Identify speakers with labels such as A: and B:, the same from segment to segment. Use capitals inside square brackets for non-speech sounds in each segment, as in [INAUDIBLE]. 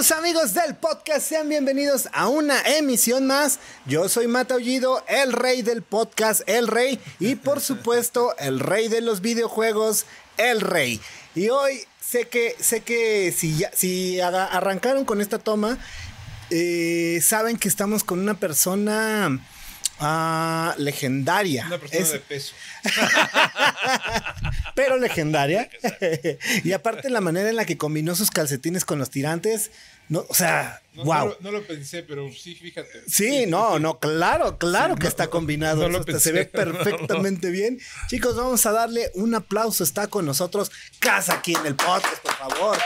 A: Queridos amigos del podcast, sean bienvenidos a una emisión más. Yo soy Mata Ullido, el rey del podcast, el rey, y por [LAUGHS] supuesto, el rey de los videojuegos, el rey. Y hoy sé que, sé que si, ya, si arrancaron con esta toma, eh, saben que estamos con una persona ah, legendaria.
B: Una persona
A: Es-
B: de peso. [LAUGHS]
A: pero legendaria. [LAUGHS] y aparte la manera en la que combinó sus calcetines con los tirantes, no, o sea,
B: No,
A: wow.
B: no lo, no lo pensé, pero sí, fíjate.
A: Sí, no, no, claro, claro
B: Sí,
A: que
B: no,
A: está combinado.
B: lo
A: se ve perfectamente bien. Chicos, vamos a darle un aplauso. Está con nosotros Casa aquí en el podcast, por favor.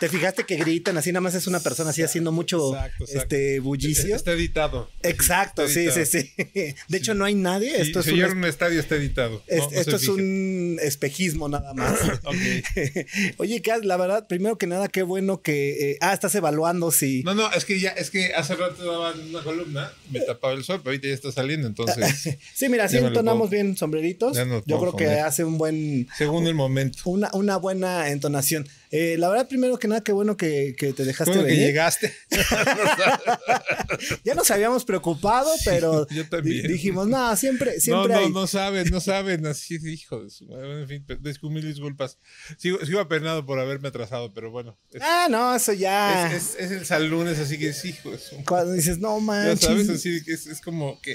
A: ¿Te fijaste que gritan así? Nada más es una persona así haciendo mucho
B: Exacto, exacto.
A: este bullicio.
B: Está editado.
A: Exacto,
B: Está
A: sí, sí, sí. De hecho, no hay nadie.
B: Sí,
A: Esto es
B: si
A: un,
B: un estadio, está editado.
A: es-
B: No, no
A: esto es un espejismo nada más. [COUGHS]
B: Ok. [LAUGHS]
A: Oye, Cas, la verdad, primero que nada, qué bueno que. eh, ah, estás evaluando si.
B: No, no, es que ya, es que hace rato daban una columna, me tapaba el sol, pero ahorita ya está saliendo, entonces, [LAUGHS]
A: Sí, mira,
B: lo
A: entonamos
B: puedo-
A: bien sombreritos. Yo creo que
B: poner.
A: hace un buen.
B: según el momento.
A: Una, una buena entonación. Eh, la verdad, primero que nada, qué bueno que, que te dejaste
B: Bueno que
A: venir.
B: llegaste. [LAUGHS]
A: Ya nos habíamos preocupado, pero
B: yo también.
A: di- dijimos, no, siempre,
B: no,
A: siempre
B: no,
A: hay.
B: no saben, no saben, así, hijo de su madre. En fin, mil disculpas. Sigo, sigo apenado por haberme atrasado, pero bueno. Es,
A: Ah, no, eso ya.
B: es, es, es el San lunes, así que es hijo de su
A: Cuando dices, no
B: Ya
A: manches.
B: sabes, así que es, es como que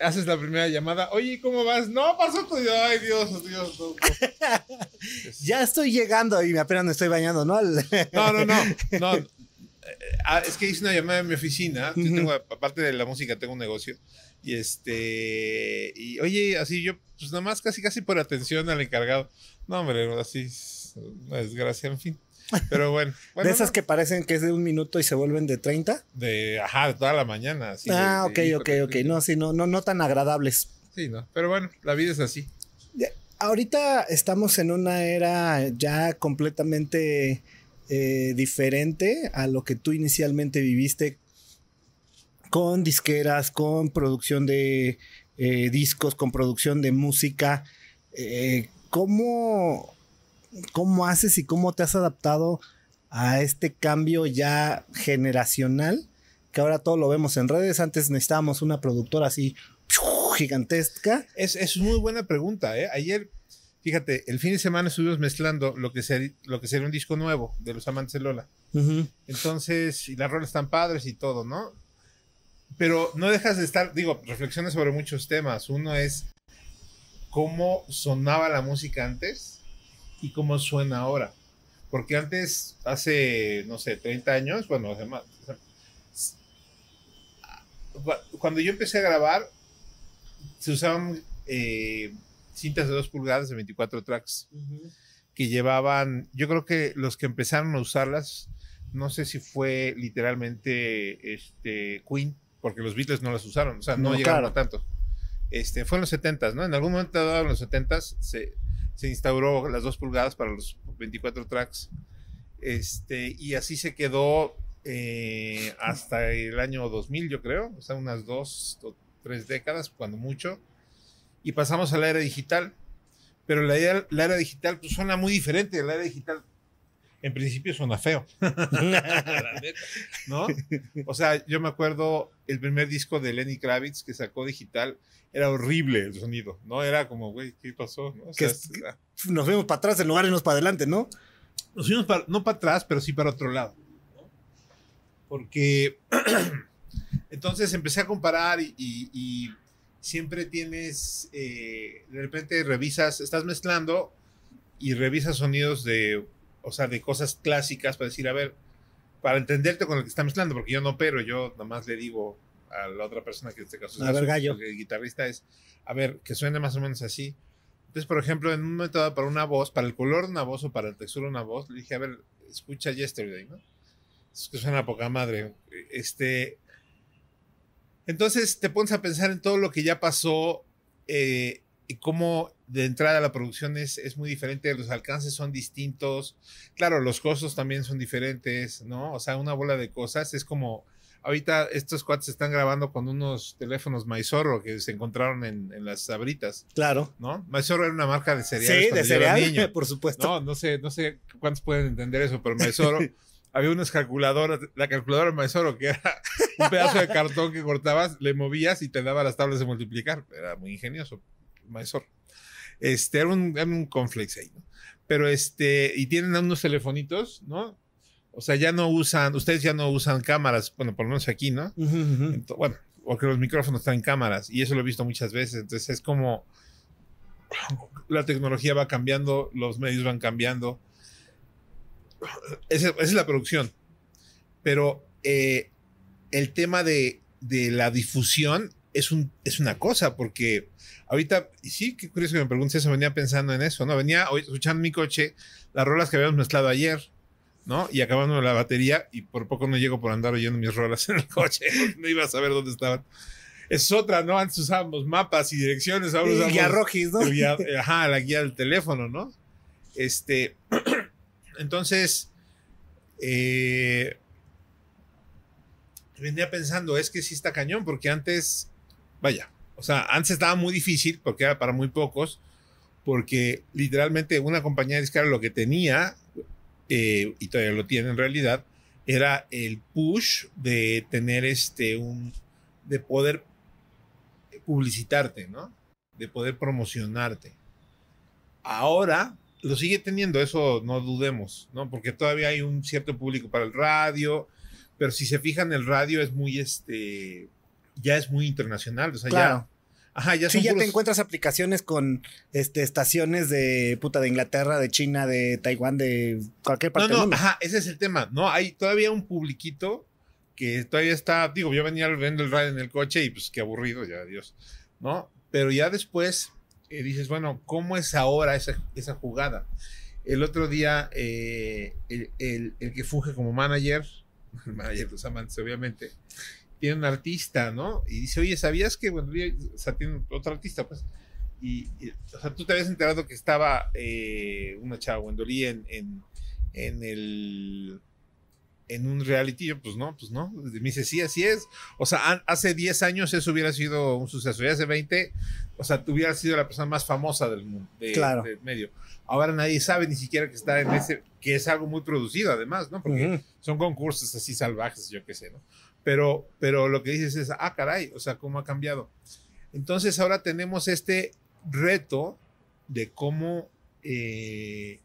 B: haces la primera llamada, oye, ¿cómo vas? No, pasó tu ay Dios, Dios, no, no. [LAUGHS]
A: Ya estoy llegando y apenas me estoy bañando, ¿no?
B: No, no, no, [LAUGHS] no. Eh, ah, es que hice una llamada en mi oficina, yo tengo, aparte de la música, tengo un negocio, y este, y oye, así yo, pues nada más casi, casi por atención al encargado. No, hombre, así, es una desgracia, en fin. Pero bueno. [LAUGHS] bueno
A: de esas
B: no,
A: que parecen que es de un minuto y se vuelven de 30.
B: De, ajá, de toda la mañana. así de-
A: ah,
B: de,
A: ok, ok,
B: híjole,
A: ok. No, sí, no, no, no tan agradables.
B: Sí, no, pero bueno, la vida es así.
A: Ahorita estamos en una era ya completamente eh, diferente a lo que tú inicialmente viviste con disqueras, con producción de eh, discos, con producción de música. Eh, ¿cómo, ¿Cómo haces y cómo te has adaptado a este cambio ya generacional? Que ahora todo lo vemos en redes. Antes necesitábamos una productora así gigantesca.
B: Es, es muy buena pregunta, ¿eh? Ayer, fíjate, el fin de semana estuvimos mezclando lo que, ser- lo que sería un disco nuevo de los amantes de Lola. Entonces, y las rolas están padres y todo, ¿no? Pero no dejas de estar, digo, reflexiones sobre muchos temas. Uno es cómo sonaba la música antes y cómo suena ahora. Porque antes, hace, no sé, 30 años, bueno, hace más, o sea, s- cu- cuando yo empecé a grabar, se usaban eh, cintas de 2 pulgadas de 24 tracks que llevaban, yo creo que los que empezaron a usarlas, no sé si fue literalmente este, Queen, porque los Beatles no las usaron, o sea, no,
A: No,
B: llegaron
A: claro.
B: a tanto. Este, fue en los 70s, ¿no? En algún momento dado en los 70s se, se instauró las dos pulgadas para los 24 tracks. Este, y así se quedó eh, hasta el año 2000, yo creo, o sea, unas dos o tres décadas, cuando mucho. Y pasamos a la era digital. Pero la era, la era digital pues, suena muy diferente. La era digital, en principio, suena feo. [LAUGHS] ¿No? O sea, yo me acuerdo el primer disco de Lenny Kravitz que sacó digital. Era horrible el sonido, ¿no? Era como, güey, ¿qué pasó? ¿no? O
A: Que
B: sea,
A: es-
B: es-
A: Nos vemos para atrás en lugar de irnos para adelante, ¿no?
B: nos fuimos para- no para atrás, pero sí para otro lado. ¿no? Porque [CLEARS THROAT] entonces empecé a comparar y, y- y siempre tienes, eh, de repente revisas, estás mezclando y revisas sonidos de, o sea, de cosas clásicas para decir, a ver, para entenderte con el que está mezclando, porque yo no opero, yo nada más le digo a la otra persona que en este caso
A: A ver,
B: su-
A: gallo.
B: el guitarrista es, a ver, que suene más o menos así. Entonces, por ejemplo, en un momento dado para una voz, para el color de una voz o para la textura de una voz, le dije, a ver, escucha Yesterday, ¿no? Es que suena a poca madre. Este. Entonces te pones a pensar en todo lo que ya pasó eh, y cómo de entrada la producción es, es muy diferente, los alcances son distintos. Claro, los costos también son diferentes, ¿no? O sea, una bola de cosas es como Ahorita estos cuates están grabando con unos teléfonos Maizorro que se encontraron en, en las sabritas,
A: Claro.
B: ¿no? Maizorro era una marca de cereales.
A: Sí, de cereal, [LAUGHS] por supuesto.
B: No, no sé, no sé cuántos pueden entender eso, pero Maizoro, [LAUGHS] había unas calculadoras, la calculadora Maizoro, que era un pedazo de cartón que cortabas, le movías y te daba las tablas de multiplicar. Era muy ingenioso, Maizoro. Este, era un, era un complex ahí, ¿no? Pero este, y tienen unos telefonitos, ¿no? O sea, ya no usan, ustedes ya no usan cámaras, bueno, por lo menos aquí, ¿no? Bueno, porque los micrófonos traen cámaras y eso lo he visto muchas veces. Entonces es como la tecnología va cambiando, los medios van cambiando. Esa, esa es la producción. Pero eh, el tema de, de la difusión es, un, es una cosa, porque ahorita, y sí, qué curioso que me preguntes eso, venía pensando en eso, ¿no? Venía hoy escuchando mi coche las rolas que habíamos mezclado ayer, ¿no? Y acabando la batería y por poco no llego por andar oyendo mis rolas en el coche, [LAUGHS] no iba a saber dónde estaban. Es otra, ¿no? Antes usábamos mapas y direcciones, ahora usamos
A: guía rojis, ¿no?
B: guía- [LAUGHS] ajá, la guía del teléfono, ¿no? Este, [CLEARS THROAT] entonces, eh, venía pensando, es que sí está cañón, porque antes, vaya, o sea, antes estaba muy difícil, porque era para muy pocos, porque literalmente una compañía disquera lo que tenía, eh, y todavía lo tiene en realidad, era el push de tener este, un, de poder publicitarte, ¿no? De poder promocionarte. Ahora lo sigue teniendo, eso no dudemos, ¿no? Porque todavía hay un cierto público para el radio, pero si se fijan, el radio es muy, este, ya es muy internacional, o sea,
A: Claro.
B: ya, ajá, ya
A: Sí, ya te
B: puros-
A: encuentras aplicaciones con este, estaciones de puta de Inglaterra, de China, de Taiwán, de cualquier
B: No,
A: parte del
B: no,
A: mundo.
B: ajá, ese es el tema. No, hay todavía un publiquito que todavía está, digo, yo venía viendo el radio en el coche y pues qué aburrido, ya, Dios, ¿no? Pero ya después eh, dices, bueno, ¿cómo es ahora esa, esa jugada? El otro día, eh, el, el- el que funge como manager, el [LAUGHS] manager de los amantes, obviamente, tiene un artista, ¿no? Y dice, oye, ¿sabías que, bueno, o sea, tiene otro artista, pues? Y, y, o sea, tú te habías enterado que estaba eh, una chava, Wendolí, en, en, en el en un reality, yo, pues no, pues no. Me dice, sí, así es. O sea, an- hace 10 años eso hubiera sido un suceso. Y hace 20, o sea, tú hubieras sido la persona más famosa del mundo, de-
A: Claro.
B: del medio. Ahora nadie sabe ni siquiera que está en ese, que es algo muy producido además, ¿no? Porque son concursos así salvajes, yo qué sé, ¿no? Pero, pero lo que dices es, ah, caray, o sea, cómo ha cambiado. Entonces ahora tenemos este reto de cómo eh,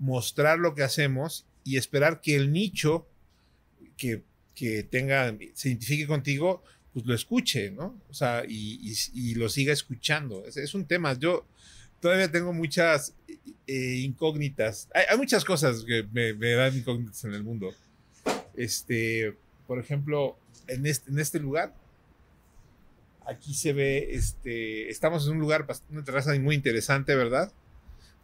B: mostrar lo que hacemos y esperar que el nicho que, que tenga, se identifique contigo, pues lo escuche, ¿no? O sea, y, y- y lo siga escuchando. Es, es un tema. Yo todavía tengo muchas eh, incógnitas. Hay, hay muchas cosas que me, me dan incógnitas en el mundo. Este, por ejemplo, en este, en este lugar, aquí se ve, este, estamos en un lugar, una terraza muy interesante, ¿verdad?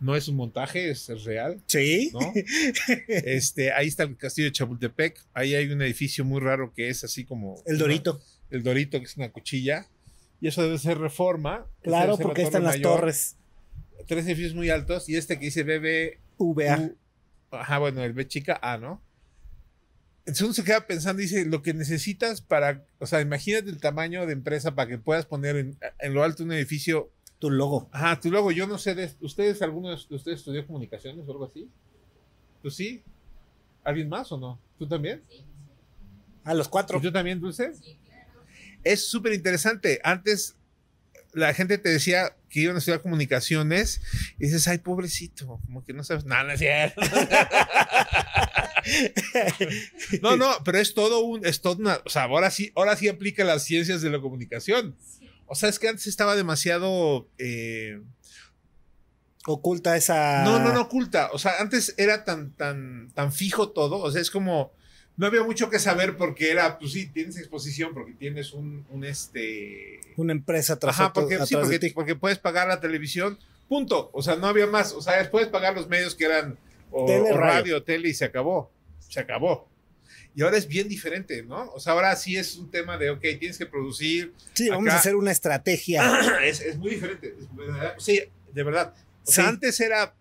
B: No es un montaje, es, es real,
A: Sí.
B: ¿no? [LAUGHS] Este, ahí está el castillo de Chapultepec, ahí hay un edificio muy raro que es así como...
A: El Dorito.
B: El Dorito, que es una cuchilla. Y eso debe ser reforma.
A: Claro,
B: ser
A: porque están las
B: Mayor.
A: torres.
B: Tres edificios muy altos. Y este que dice BB.
A: VA.
B: U- Ajá, bueno, el B chica A, ¿no? Entonces uno se queda pensando, dice, lo que necesitas para, o sea, imagínate el tamaño de empresa para que puedas poner en, en lo alto un edificio.
A: Tu logo.
B: Ajá, tú luego, yo no sé, de, ¿ustedes, alguno de ustedes estudió comunicaciones o algo así? ¿Tú sí? ¿Alguien más o no? ¿Tú también?
A: A los cuatro.
B: ¿Tú también, Dulce? Es súper interesante. Antes la gente te decía que iban a estudiar comunicaciones y dices, ay, pobrecito, como que no sabes nada, no es cierto. [LAUGHS] [LAUGHS] No, no, pero es todo un, es todo una, o sea, ahora sí, ahora sí aplica las ciencias de la comunicación. O sea, es que antes estaba demasiado, eh,
A: Oculta esa.
B: no, no, no oculta. O sea, antes era tan, tan, tan fijo todo. O sea, es como, no había mucho que saber porque era, pues sí, tienes exposición porque tienes un, un este,
A: Una empresa tras
B: Ajá, porque, sí, porque, puedes pagar la televisión, punto. O sea, no había más. O sea, puedes pagar los medios que eran o,
A: Tele,
B: o
A: radio.
B: radio, tele y se acabó. Se acabó. Y ahora es bien diferente, ¿no? O sea, ahora sí es un tema de, ok, tienes que producir.
A: Sí, vamos
B: acá-
A: a hacer una estrategia. [CLEARS THROAT]
B: es, es muy diferente. es sí, de verdad. O sea,
A: Sí.
B: antes era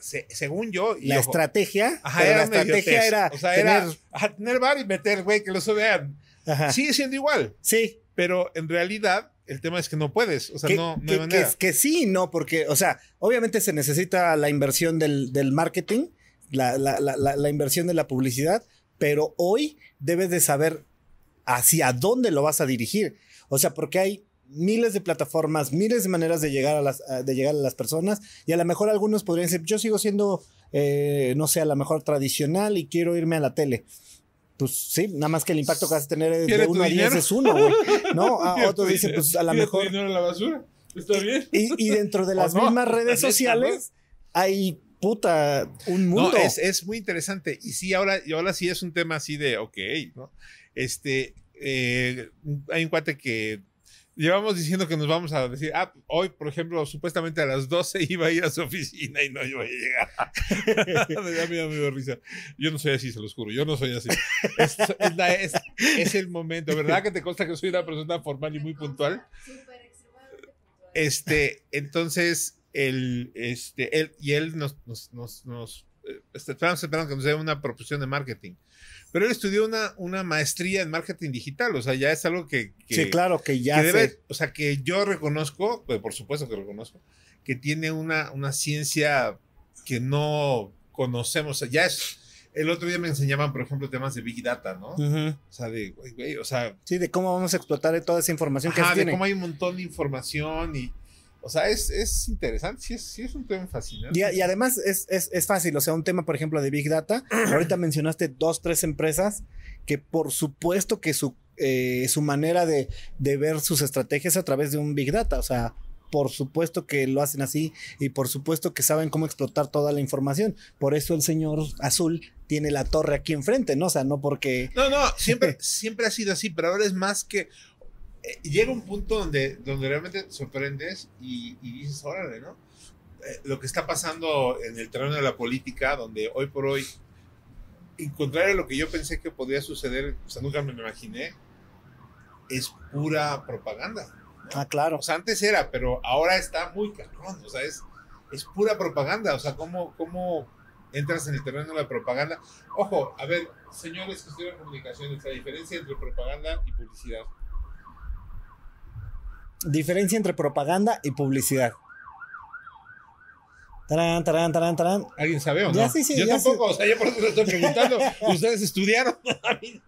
B: se- según yo, y
A: La
B: ojo,
A: estrategia,
B: ajá, era
A: la estrategia era,
B: o sea,
A: tener,
B: era ajá, tener bar y meter, güey, que lo vean.
A: ajá,
B: Sigue siendo igual,
A: sí,
B: pero en realidad el tema es que no puedes, o sea,
A: que,
B: no, no
A: que-
B: hay manera.
A: que- que sí, no, porque, o sea, obviamente se necesita la inversión del, del marketing, la, la- la- la- inversión de la publicidad, pero hoy debes de saber hacia dónde lo vas a dirigir. O sea, porque hay miles de plataformas, miles de maneras de llegar a las, de llegar a las personas, y a lo mejor algunos podrían decir, yo sigo siendo, eh, no sé, a lo mejor tradicional y quiero irme a la tele. Pues sí, nada más que el impacto que vas a tener de
B: ¿Pierde tu
A: 1 a 10
B: dinero?
A: es uno, güey. No, [LAUGHS] a dicen,
B: dinero-
A: pues a lo
B: tu
A: mejor.
B: dinero a la basura. ¿Está bien?
A: Y, y dentro de [LAUGHS]
B: ¿O
A: las
B: no?
A: mismas redes sociales hay puta un
B: No,
A: mundo.
B: es, es muy interesante. Y sí, ahora, y ahora sí es un tema así de, ok, ¿no? Este, eh, hay un cuate que llevamos diciendo que nos vamos a decir, ah, hoy, por ejemplo, supuestamente a las 12 iba a ir a su oficina y no iba a llegar. [LAUGHS] me da miedo, me dio risa. Yo no soy así, se los juro, yo no soy así. Es, es la- es- es el momento, ¿verdad? Que te consta que soy una persona formal y muy puntual.
C: Súper extremadamente puntual.
B: Este, entonces, él, este, él y él nos, nos, nos, nos eh, este, estamos esperando que nos dé una proposición de marketing. Pero él estudió una, una maestría en marketing digital, o sea, ya es algo que, que,
A: sí, claro, que ya
B: que debe, o sea, que yo reconozco, pues, por supuesto que reconozco, que tiene una, una ciencia que no conocemos, ya es, el otro día me enseñaban, por ejemplo, temas de Big Data, ¿no?
A: Ujú.
B: O sea, de, güey, güey, o sea,
A: Sí, de cómo vamos a explotar toda esa información que se
B: de
A: tiene.
B: cómo hay un montón de información y, o sea, es, es interesante, sí es, sí es un tema fascinante.
A: Y, y además es, es, es fácil, o sea, un tema, por ejemplo, de Big Data. [CLEARS THROAT] Ahorita mencionaste dos, tres empresas que por supuesto que su, eh, su manera de, de ver sus estrategias a través de un Big Data, o sea, por supuesto que lo hacen así y por supuesto que saben cómo explotar toda la información. Por eso el señor azul tiene la torre aquí enfrente, ¿no? O sea, no porque...
B: No, no, siempre, [LAUGHS] siempre ha sido así, pero ahora es más que... eh, llega un punto donde, donde realmente te sorprendes y, y dices, órale, ¿no? Eh, lo que está pasando en el terreno de la política, donde hoy por hoy, en contrario a lo que yo pensé que podía suceder, o sea, nunca me lo imaginé, es pura propaganda.
A: Ah, claro.
B: O sea, antes era, pero ahora está muy cabrón. O sea, es, es pura propaganda. O sea, ¿cómo, ¿cómo entras en el terreno de la propaganda? Ojo, a ver, señores que estudian comunicaciones, la diferencia entre propaganda y publicidad.
A: Diferencia entre propaganda y publicidad. Tarán, tarán, tarán, tarán.
B: ¿Alguien sabe o no?
A: Ya, sí, sí,
B: yo
A: ya
B: tampoco, o sea, yo por eso lo estoy preguntando. [LAUGHS] ¿Ustedes estudiaron? [LAUGHS] A mí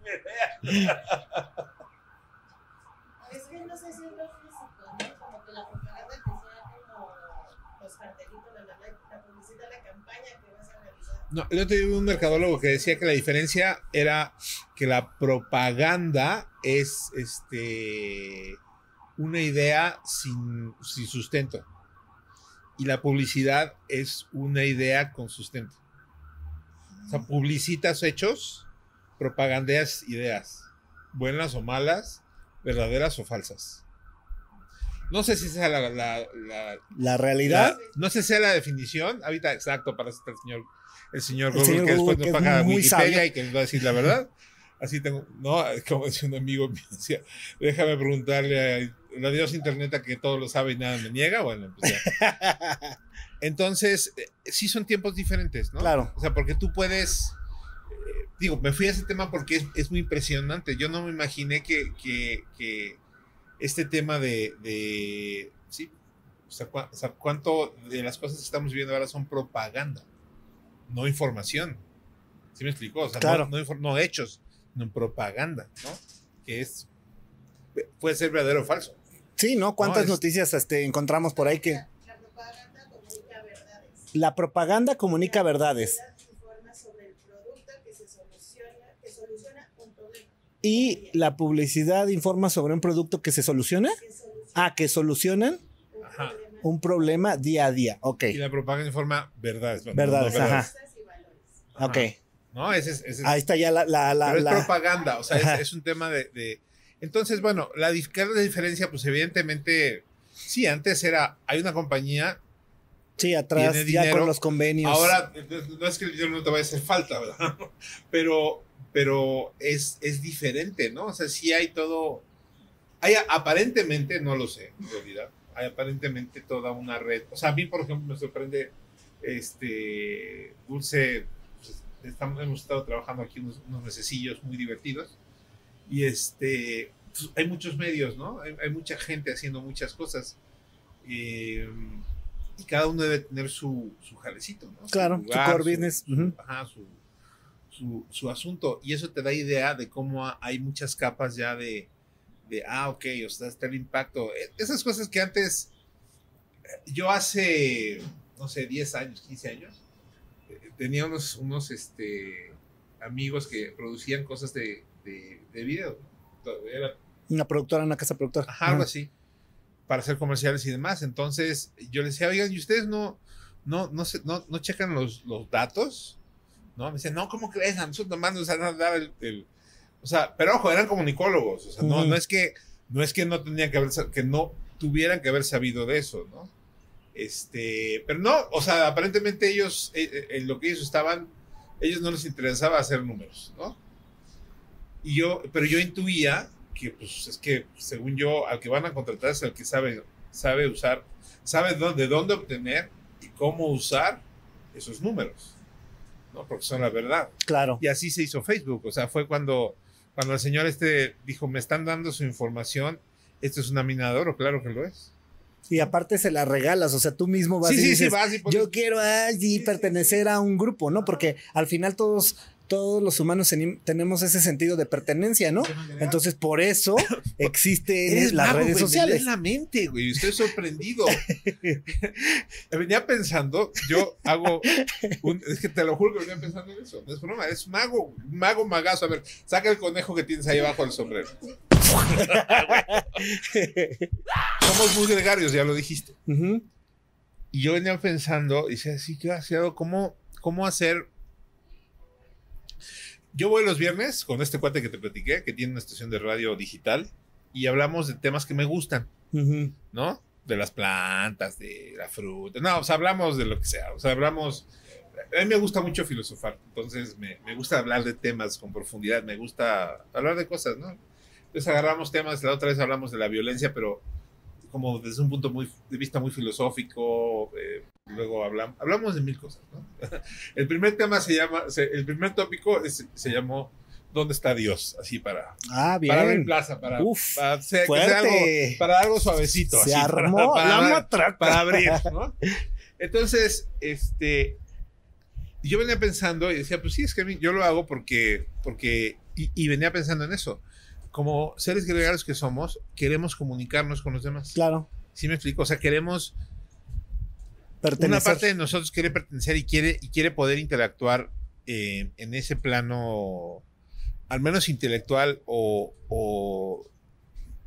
B: idea. [LAUGHS]
C: Es que no sé si es lo físico, ¿no? Como que la propaganda que sea como los cartelitos, la, la, la publicidad, la campaña que vas a realizar.
B: No, yo te vi un mercadólogo que decía que la diferencia era que la propaganda es este una idea sin, sin sustento. Y la publicidad es una idea con sustento. O sea, publicitas hechos, propagandeas ideas, buenas o malas, verdaderas o falsas. No sé si sea la, la- la-
A: La realidad.
B: no sé si sea la definición. Ahorita, exacto, para eso está el señor, el señor
A: El
B: Google,
A: señor
B: que
A: Google,
B: después
A: que
B: nos
A: es
B: paga Wikipedia
A: sabio.
B: y que nos va a decir la verdad. [LAUGHS] Así tengo, no, [LAUGHS] como decía un amigo mío, decía, déjame preguntarle a la diosa internet a que todo lo sabe y nada me niega. Bueno, pues ya. [LAUGHS] Entonces, eh, sí son tiempos diferentes, ¿no?
A: Claro.
B: O sea, porque tú puedes. eh, digo, me fui a ese tema porque es, es muy impresionante. Yo no me imaginé que, que- que este tema de. de- sí. O sea, cua- o sea, cuánto de las cosas que estamos viviendo ahora son propaganda, no información. ¿Sí me explicó? O sea, no-
A: Claro.
B: no, infor- no hechos, no propaganda, ¿no? Que es. Puede ser verdadero o falso.
A: Sí, ¿no? ¿Cuántas
B: es-
A: noticias este, encontramos por ahí que
C: La, la propaganda comunica verdades.
A: la propaganda comunica verdades
C: La publicidad informa sobre el producto que se soluciona, que soluciona un problema.
A: y la publicidad informa sobre un producto que se soluciona?
C: Que soluciona
A: Ah, que solucionan
C: un
B: Ajá.
C: problema.
A: un problema día a día. Ok,
B: Y la propaganda informa verdades. no- no
A: Verdades,
C: valores.
B: Ajá.
A: ok.
B: No, ese es. ese es-
A: Ahí está ya la... la, la-
B: pero es
A: la-
B: propaganda, o sea, es, es un tema de, de- Entonces, bueno, la, dif- ¿qué es la diferencia? Pues evidentemente, sí, antes era, hay una compañía,
A: sí, atrás ya
B: dinero.
A: con los convenios.
B: ahora no- es que el dinero no te vaya a hacer falta, ¿verdad? [LAUGHS] Pero, pero es, es diferente, ¿no? O sea, sí hay todo, hay aparentemente, no lo sé, en realidad, hay aparentemente toda una red. O sea, a mí, por ejemplo, me sorprende Este, Dulce, estamos, hemos estado trabajando aquí unos, unos mesecillos muy divertidos. Y este, pues, hay muchos medios, ¿no? Hay, hay mucha gente haciendo muchas cosas. Eh, y cada uno debe tener su, su jalecito, ¿no?
A: Claro,
B: su,
A: su
B: lugar,
A: core
B: su-
A: business.
B: su-
A: ujú.
B: ajá, su, su, su asunto. Y eso te da idea de cómo ha- hay muchas capas ya de, de ah, ok, o sea, está el impacto. E- Esas cosas que antes, eh, yo hace, no sé, 10 años, 15 años, tenía unos, unos este, amigos que producían cosas de, de, de video. Era
A: Una productora, una casa productora.
B: Ajá, algo así, para hacer comerciales y demás. Entonces, yo les decía, oigan, ¿y ustedes no, no, no, se- no, no checan los, los datos? ¿No? Me decían, no, ¿cómo crees? A nosotros nomás nos a dar el, el- O sea, pero ojo, eran comunicólogos. O sea, no, no es que no es que no tenían que haber, que no tuvieran que haber sabido de eso, ¿no? Este, pero no, o sea, aparentemente ellos, eh, eh, en lo que ellos estaban, ellos no les interesaba hacer números, ¿no? Y yo, pero yo intuía que, pues, es que, según yo, al que van a contratar es el que sabe, sabe usar, sabe dónde, de dónde obtener y cómo usar esos números, ¿no? Porque son la verdad.
A: Claro.
B: Y así se hizo Facebook. O sea, fue cuando, cuando el señor este dijo, me están dando su información, esto es un minador, claro que lo es.
A: Y aparte se la regalas, o sea, tú mismo vas
B: sí,
A: y
B: sí, sí,
A: dices,
B: vas y
A: yo quiero sí,
B: sí,
A: pertenecer a un grupo, ¿no? Porque al final todos, todos los humanos tenemos ese sentido de pertenencia, ¿no? Entonces, por eso [LAUGHS] existen las
B: mago,
A: redes
B: me
A: sociales.
B: lees la mente, güey. Estoy sorprendido. [LAUGHS] venía pensando, yo hago. un- es que te lo juro que venía pensando en eso. No es broma, es mago, mago magazo. A ver, saca el conejo que tienes ahí abajo del sombrero. [LAUGHS] Somos muy gregarios, ya lo dijiste.
A: Ujú.
B: Y yo venía pensando, y decía, sí, qué vaciado, ¿cómo, ¿cómo hacer? Yo voy los viernes con este cuate que te platiqué, que tiene una estación de radio digital, y hablamos de temas que me gustan,
A: Ujú.
B: ¿no? De las plantas, de la fruta. No, o sea, hablamos de lo que sea. O sea, hablamos. A mí me gusta mucho filosofar, entonces me, me gusta hablar de temas con profundidad, me gusta hablar de cosas, ¿no? Entonces agarramos temas, la otra vez hablamos de la violencia, pero como desde un punto muy, de vista muy filosófico, eh, luego hablamos, hablamos de mil cosas, ¿no? [LAUGHS] El primer tema se llama, se- el primer tópico es- se llamó ¿Dónde está Dios? Así para,
A: Ah,
B: para abrir
A: bien.
B: plaza, para,
A: Uf,
B: para, sea algo, para suavecito.
A: Se
B: así, para-
A: armó [LAUGHS]
B: para,
A: la
B: para-
A: matraca.
B: para abrir, ¿no? Entonces, este, yo venía pensando y decía, pues sí, es que yo lo hago porque, porque, y, y venía pensando en eso. Como seres gregarios que somos, queremos comunicarnos con los demás.
A: Claro,
B: ¿Sí me explico? O sea, queremos,
A: pertenecer.
B: una parte de nosotros quiere pertenecer y quiere, y quiere poder interactuar eh, en ese plano, al menos intelectual o, o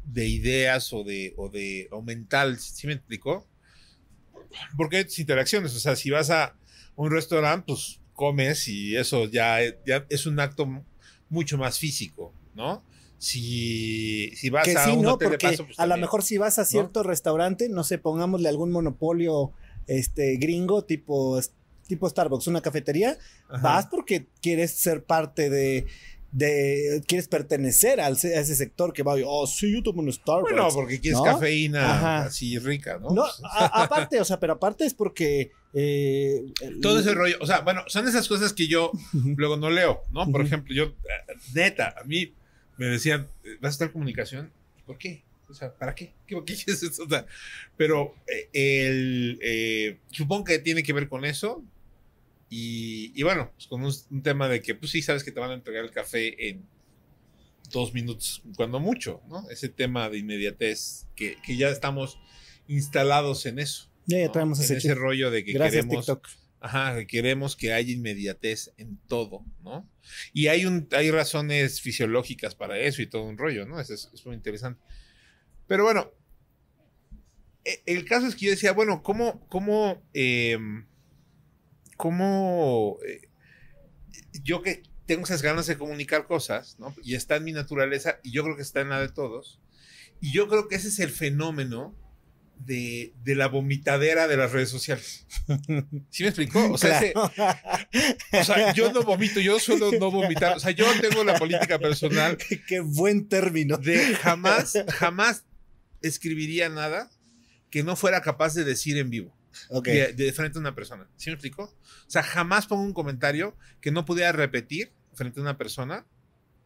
B: de ideas o de, o de o mental, ¿sí me explicó? Porque hay interacciones, o sea, si vas a un restaurante, pues comes y eso ya, ya es un acto mucho más físico, ¿no? Si, si vas
A: que
B: a
A: sí,
B: un
A: ¿no?
B: hotel de paso, pues
A: a lo mejor si vas a cierto restaurante, no sé, pongámosle algún monopolio este gringo tipo, tipo Starbucks, una cafetería,
B: Ajá.
A: vas porque quieres ser parte de, de quieres pertenecer al, a ese sector que va, oh, sí, yo tomo un Starbucks.
B: Bueno, porque quieres
A: ¿no?
B: cafeína
A: Ajá.
B: así rica, ¿no?
A: No,
B: Pues,
A: a- aparte, o sea, pero aparte es porque eh,
B: todo ese rollo, o sea, bueno, son esas cosas que yo [LAUGHS] luego no leo, ¿no? Por ejemplo, yo, eh, neta, a mí me decían, eh, ¿vas a estar en comunicación? ¿Por qué? O sea, ¿para qué? [LAUGHS] ¿Qué, qué es eso? O sea, pero eh, el, eh, supongo que tiene que ver con eso. Y, y bueno, pues con un, un tema de que, pues sí, sabes que te van a entregar el café en dos minutos, cuando mucho, ¿no? Ese tema de inmediatez, que, que ya estamos instalados en eso.
A: Ya, ya
B: ¿no?
A: traemos
B: En
A: ese
B: ese
A: chip.
B: rollo de que
A: Gracias,
B: queremos
A: TikTok.
B: Ajá, que queremos que haya inmediatez en todo, ¿no? Y hay, un, hay razones fisiológicas para eso y todo un rollo, ¿no? Eso es, es muy interesante. Pero bueno, e- el caso es que yo decía, bueno, ¿cómo, cómo, eh, cómo eh, yo que tengo esas ganas de comunicar cosas, ¿no? Y está en mi naturaleza, y yo creo que está en la de todos, y yo creo que ese es el fenómeno de, de la vomitadera de las redes sociales. [LAUGHS] ¿Sí me explicó? O sea, ese-
A: Claro.
B: o sea, yo no vomito, yo suelo no vomitar. O sea, yo tengo la política personal
A: qué, [LAUGHS] qué buen término.
B: de jamás, jamás escribiría nada que no fuera capaz de decir en vivo.
A: Ok.
B: de, de frente a una persona. ¿Sí me explico? O sea, jamás pongo un comentario que no pudiera repetir frente a una persona,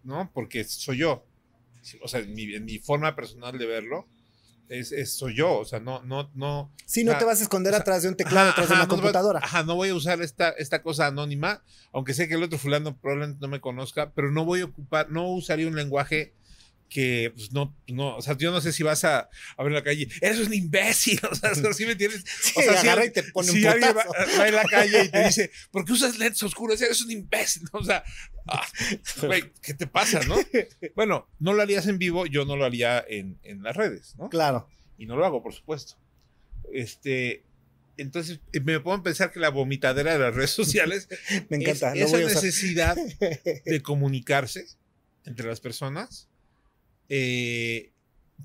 B: ¿no? Porque soy yo. O sea, mi, mi forma personal de verlo, es, es- soy yo. O sea, no, no, no.
A: Sí, no
B: o sea,
A: te vas a esconder
B: o sea,
A: atrás de un teclado,
B: Ajá,
A: atrás de una
B: no voy-
A: computadora.
B: ajá, no voy a usar esta, esta cosa anónima, aunque sé que el otro fulano probablemente no me conozca, pero no voy a ocupar, no usaría un lenguaje que pues, no, no, o sea, yo no sé si vas a, a ver en la calle, eres un imbécil, [LAUGHS] o sea, ¿sí me entiendes? O sea, si
A: y te pone
B: si
A: un
B: alguien va, va en la calle y te [LAUGHS] dice, ¿por qué usas lentes oscuros? Eres un imbécil, o sea, ah, güey, ¿qué te pasa, no? [LAUGHS] Bueno, no lo harías en vivo, yo no lo haría en, en las redes, ¿no?
A: Claro.
B: y no lo hago, por supuesto. Este, entonces eh, me puedo pensar que la vomitadera de las redes sociales
A: Me encanta.
B: es esa
A: voy a
B: necesidad de comunicarse entre las personas, eh,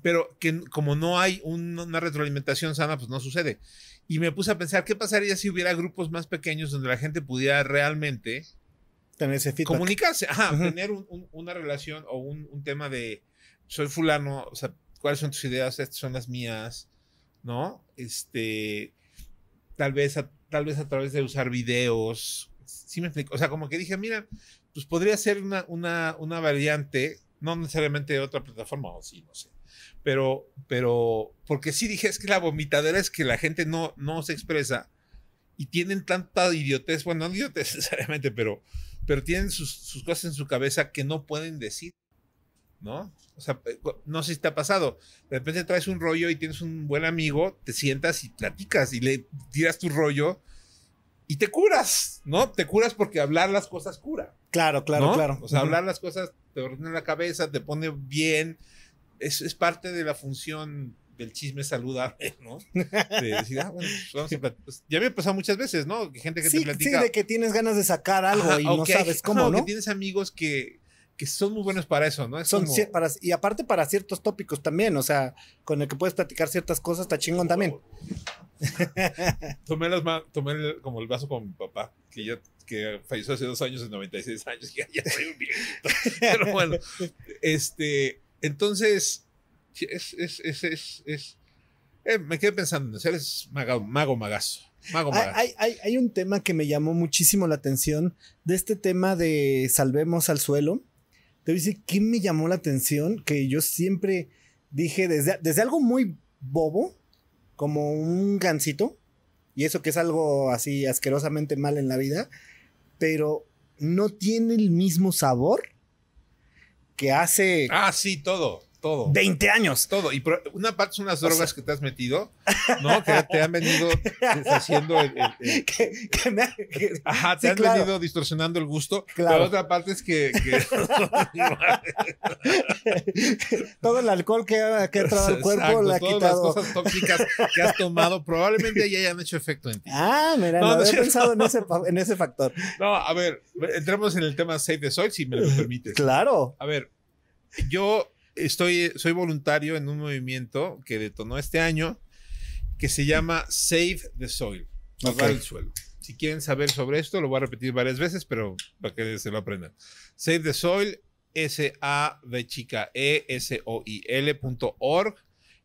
B: pero que como no hay un- una retroalimentación sana, pues no sucede. Y me puse a pensar, ¿qué pasaría si hubiera grupos más pequeños donde la gente pudiera realmente
A: Tener ese feedback.
B: comunicarse, ajá,
A: Ujú.
B: tener un- un- una relación o un, un tema de soy fulano, o sea, cuáles son tus ideas, estas son las mías, ¿no? Este, tal vez a, tal vez a través de usar videos, sí me explico, o sea, como que dije, mira, pues podría ser una, una, una variante, no necesariamente de otra plataforma, o sí, no sé. Pero, pero, porque sí dije, es que la vomitadera es que la gente no, no se expresa y tienen tanta idiotez, bueno, no idiotez [LAUGHS] necesariamente, pero, pero tienen sus, sus cosas en su cabeza que no pueden decir, ¿no? O sea, eh, no sé si te ha pasado. De repente traes un rollo y tienes un buen amigo, te sientas y platicas y le tiras tu rollo y te curas, ¿no? Te curas porque hablar las cosas cura.
A: Claro, claro,
B: ¿no?
A: claro.
B: O sea,
A: Ujú.
B: hablar las cosas te ordena la cabeza, te pone bien. Es, es parte de la función del chisme saludable, ¿no? De decir, ah, bueno, pues vamos a pues, ya me ha pasado muchas veces, ¿no? Gente que
A: Sí,
B: te
A: sí,
B: platica.
A: de que tienes ganas de sacar algo
B: Ajá,
A: y no sabes cómo,
B: ajá,
A: ¿no?
B: que tienes amigos que, que son muy buenos para eso, ¿no? Es
A: Son
B: como-
A: para- y aparte para ciertos tópicos también, o sea, con el que puedes platicar ciertas cosas, está chingón también. [LAUGHS]
B: tomé, las tomé el- como el vaso con mi papá, que ya que falleció hace dos años, de 96 años, [LAUGHS] que ya soy un viejito. [LAUGHS] Pero bueno, este, entonces, es, es, es, es, es- eh, me quedé pensando, eres mago, mago magazo. Mago
A: Hay,
B: magazo.
A: hay- hay- hay un tema que me llamó muchísimo la atención de este tema de salvemos al suelo. Te voy a decir, ¿qué me llamó la atención? Que yo siempre dije, desde, desde algo muy bobo, como un gansito, y eso que es algo así asquerosamente mal en la vida, pero no tiene el mismo sabor que hace
B: Ah, sí, todo, todo.
A: 20 años.
B: Todo. Y una parte son las
A: O
B: drogas
A: sea-
B: que te has metido, ¿no? Que te han venido haciendo el- el- el, [LAUGHS]
A: que, que me
B: Ajá, te
A: Sí,
B: han
A: claro.
B: venido distorsionando el gusto.
A: Claro.
B: Pero otra parte es que. que- [LAUGHS] [LAUGHS]
A: todo el alcohol que ha, que ha entrado al cuerpo
B: Exacto,
A: le ha
B: todas
A: quitado.
B: las cosas tóxicas que has tomado probablemente ya hayan hecho efecto en ti.
A: Ah, mira,
B: No,
A: no, había pensado en ese, en ese factor.
B: No, a ver, entremos en el tema Save the Soil, si me lo permites.
A: Claro.
B: A ver, yo estoy, soy voluntario en un movimiento que detonó este año que se llama Save the Soil, salvar
A: Ok.
B: el suelo. Si quieren saber sobre esto, lo voy a repetir varias veces, pero para que se lo aprendan. Save the Soil, S-A-V chica E-S-O-I-L punto org.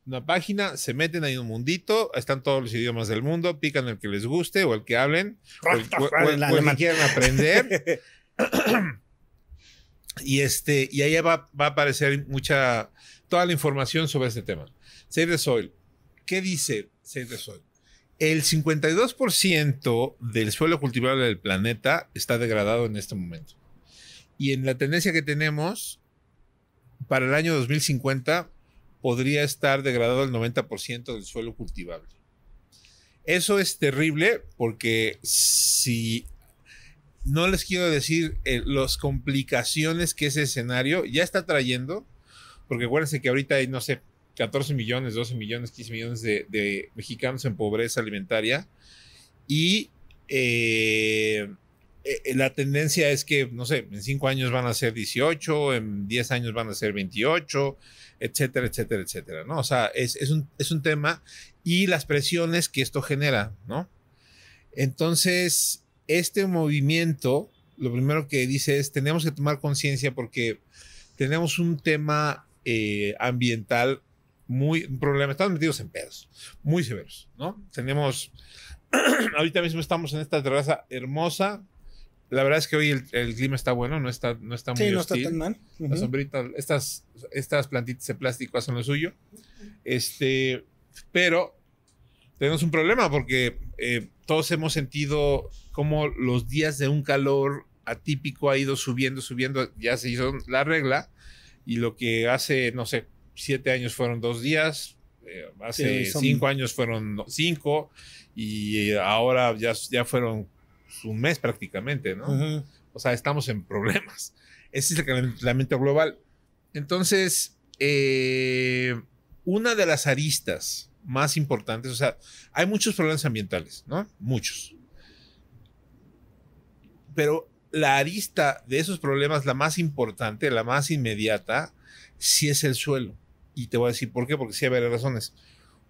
B: Una página, se meten ahí en un mundito, están todos los idiomas del mundo, pican el que les guste o el que hablen, o el, o- o o el que quieran aprender. [LAUGHS] Y este, y ahí va, va a aparecer mucha, toda la información sobre este tema. Save the Soil. ¿Qué dice Save the Soil? El 52% del suelo cultivable del planeta está degradado en este momento. Y en la tendencia que tenemos, para el año 2050, podría estar degradado el 90% del suelo cultivable. Eso es terrible porque si no les quiero decir eh, las complicaciones que ese escenario ya está trayendo, porque acuérdense que ahorita hay, no sé, 14 millones, 12 millones, 15 millones de, mexicanos en pobreza alimentaria y eh, eh, la tendencia es que, no sé, en 5 años van a ser 18, en 10 años van a ser 28, etcétera, etcétera, etcétera, ¿no? O sea, es, es, un, es un tema y las presiones que esto genera, ¿no? Entonces, este movimiento, lo primero que dice es, tenemos que tomar conciencia porque tenemos un tema eh, ambiental muy un problema, estamos metidos en pedos, muy severos, ¿no? Tenemos, [CLEARS THROAT] ahorita mismo estamos en esta terraza hermosa. La verdad es que hoy el, el clima está bueno, no está, no está muy
A: Sí, no está
B: hostil.
A: tan mal.
B: La
A: Ujú.
B: sombrita, estas, estas plantitas de plástico hacen lo suyo. Este, pero tenemos un problema porque eh, todos hemos sentido como los días de un calor atípico ha ido subiendo, subiendo, ya se hizo la regla y lo que hace, no sé, siete años fueron dos días, eh, hace
A: Sí, son-
B: cinco años fueron cinco y ahora ya, ya fueron un mes prácticamente, ¿no? O sea, estamos en problemas. Ese es el calentamiento global. Entonces, eh, una de las aristas más importantes, o sea, hay muchos problemas ambientales, ¿no? Muchos. Pero la arista de esos problemas, la más importante, la más inmediata, sí es el suelo. Y te voy a decir por qué, porque sí hay varias razones.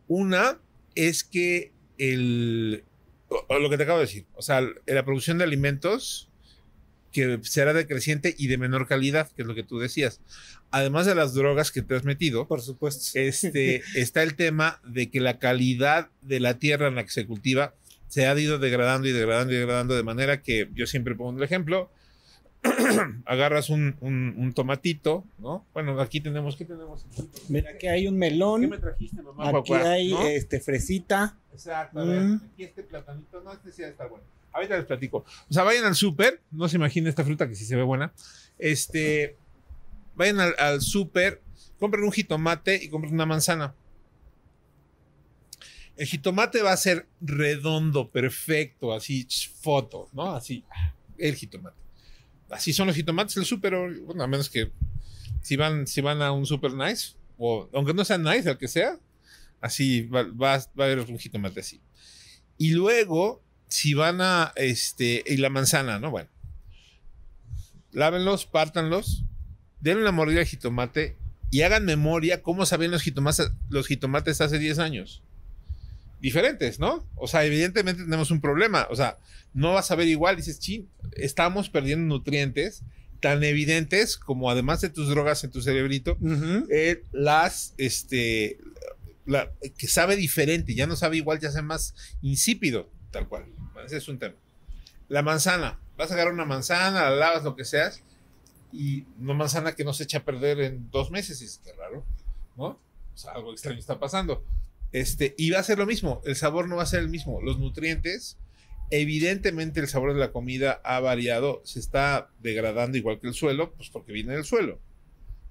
B: Una es que el, lo que te acabo de decir, o sea, la producción de alimentos que será decreciente y de menor calidad, que es lo que tú decías. Además de las drogas que te has metido,
A: Por supuesto.
B: este, [LAUGHS] está el tema de que la calidad de la tierra en la que se cultiva se ha ido degradando y degradando y degradando de manera que yo siempre pongo el ejemplo. [CLEARS THROAT] agarras un, un- un tomatito, ¿no? Bueno, aquí tenemos, ¿qué tenemos?
A: Mira, aquí hay un
B: ¿Qué
A: melón.
B: me trajiste, mamá?
A: Aquí hay
B: ¿No?
A: este fresita.
B: Exacto, a ver,
A: Mm.
B: aquí este platanito, no, este sí está bueno. Ahorita les platico. O sea, vayan al súper, no se imaginen esta fruta que sí se ve buena. Este, vayan al, al súper, compren un jitomate y compren una manzana. El jitomate va a ser redondo, perfecto, así, foto, ¿no? Así, el jitomate. Así son los jitomates del súper, bueno, a menos que si van, si van a un súper nice, o aunque no sea nice, el que sea, así va, va, va a haber un jitomate así. Y luego, si van a, este, y la manzana, ¿no? Bueno, lávenlos, pártanlos, denle una mordida al jitomate y hagan memoria cómo sabían los jitomates, los jitomates hace 10 años. Diferentes, ¿no? O sea, evidentemente tenemos un problema. O sea, no vas a ver igual. Dices, chin, estamos perdiendo nutrientes tan evidentes como además de tus drogas en tu cerebrito, eh, las, este, la- que sabe diferente, ya no sabe igual, ya sabe más insípido, tal cual. Ese es un tema. La manzana, vas a agarrar una manzana, la lavas, lo que seas, y una manzana que no se echa a perder en dos meses, y es que raro, ¿no? O sea, algo extraño está pasando. Este, y va a ser lo mismo, el sabor no va a ser el mismo, los nutrientes, evidentemente el sabor de la comida ha variado, se está degradando igual que el suelo, pues porque viene del suelo,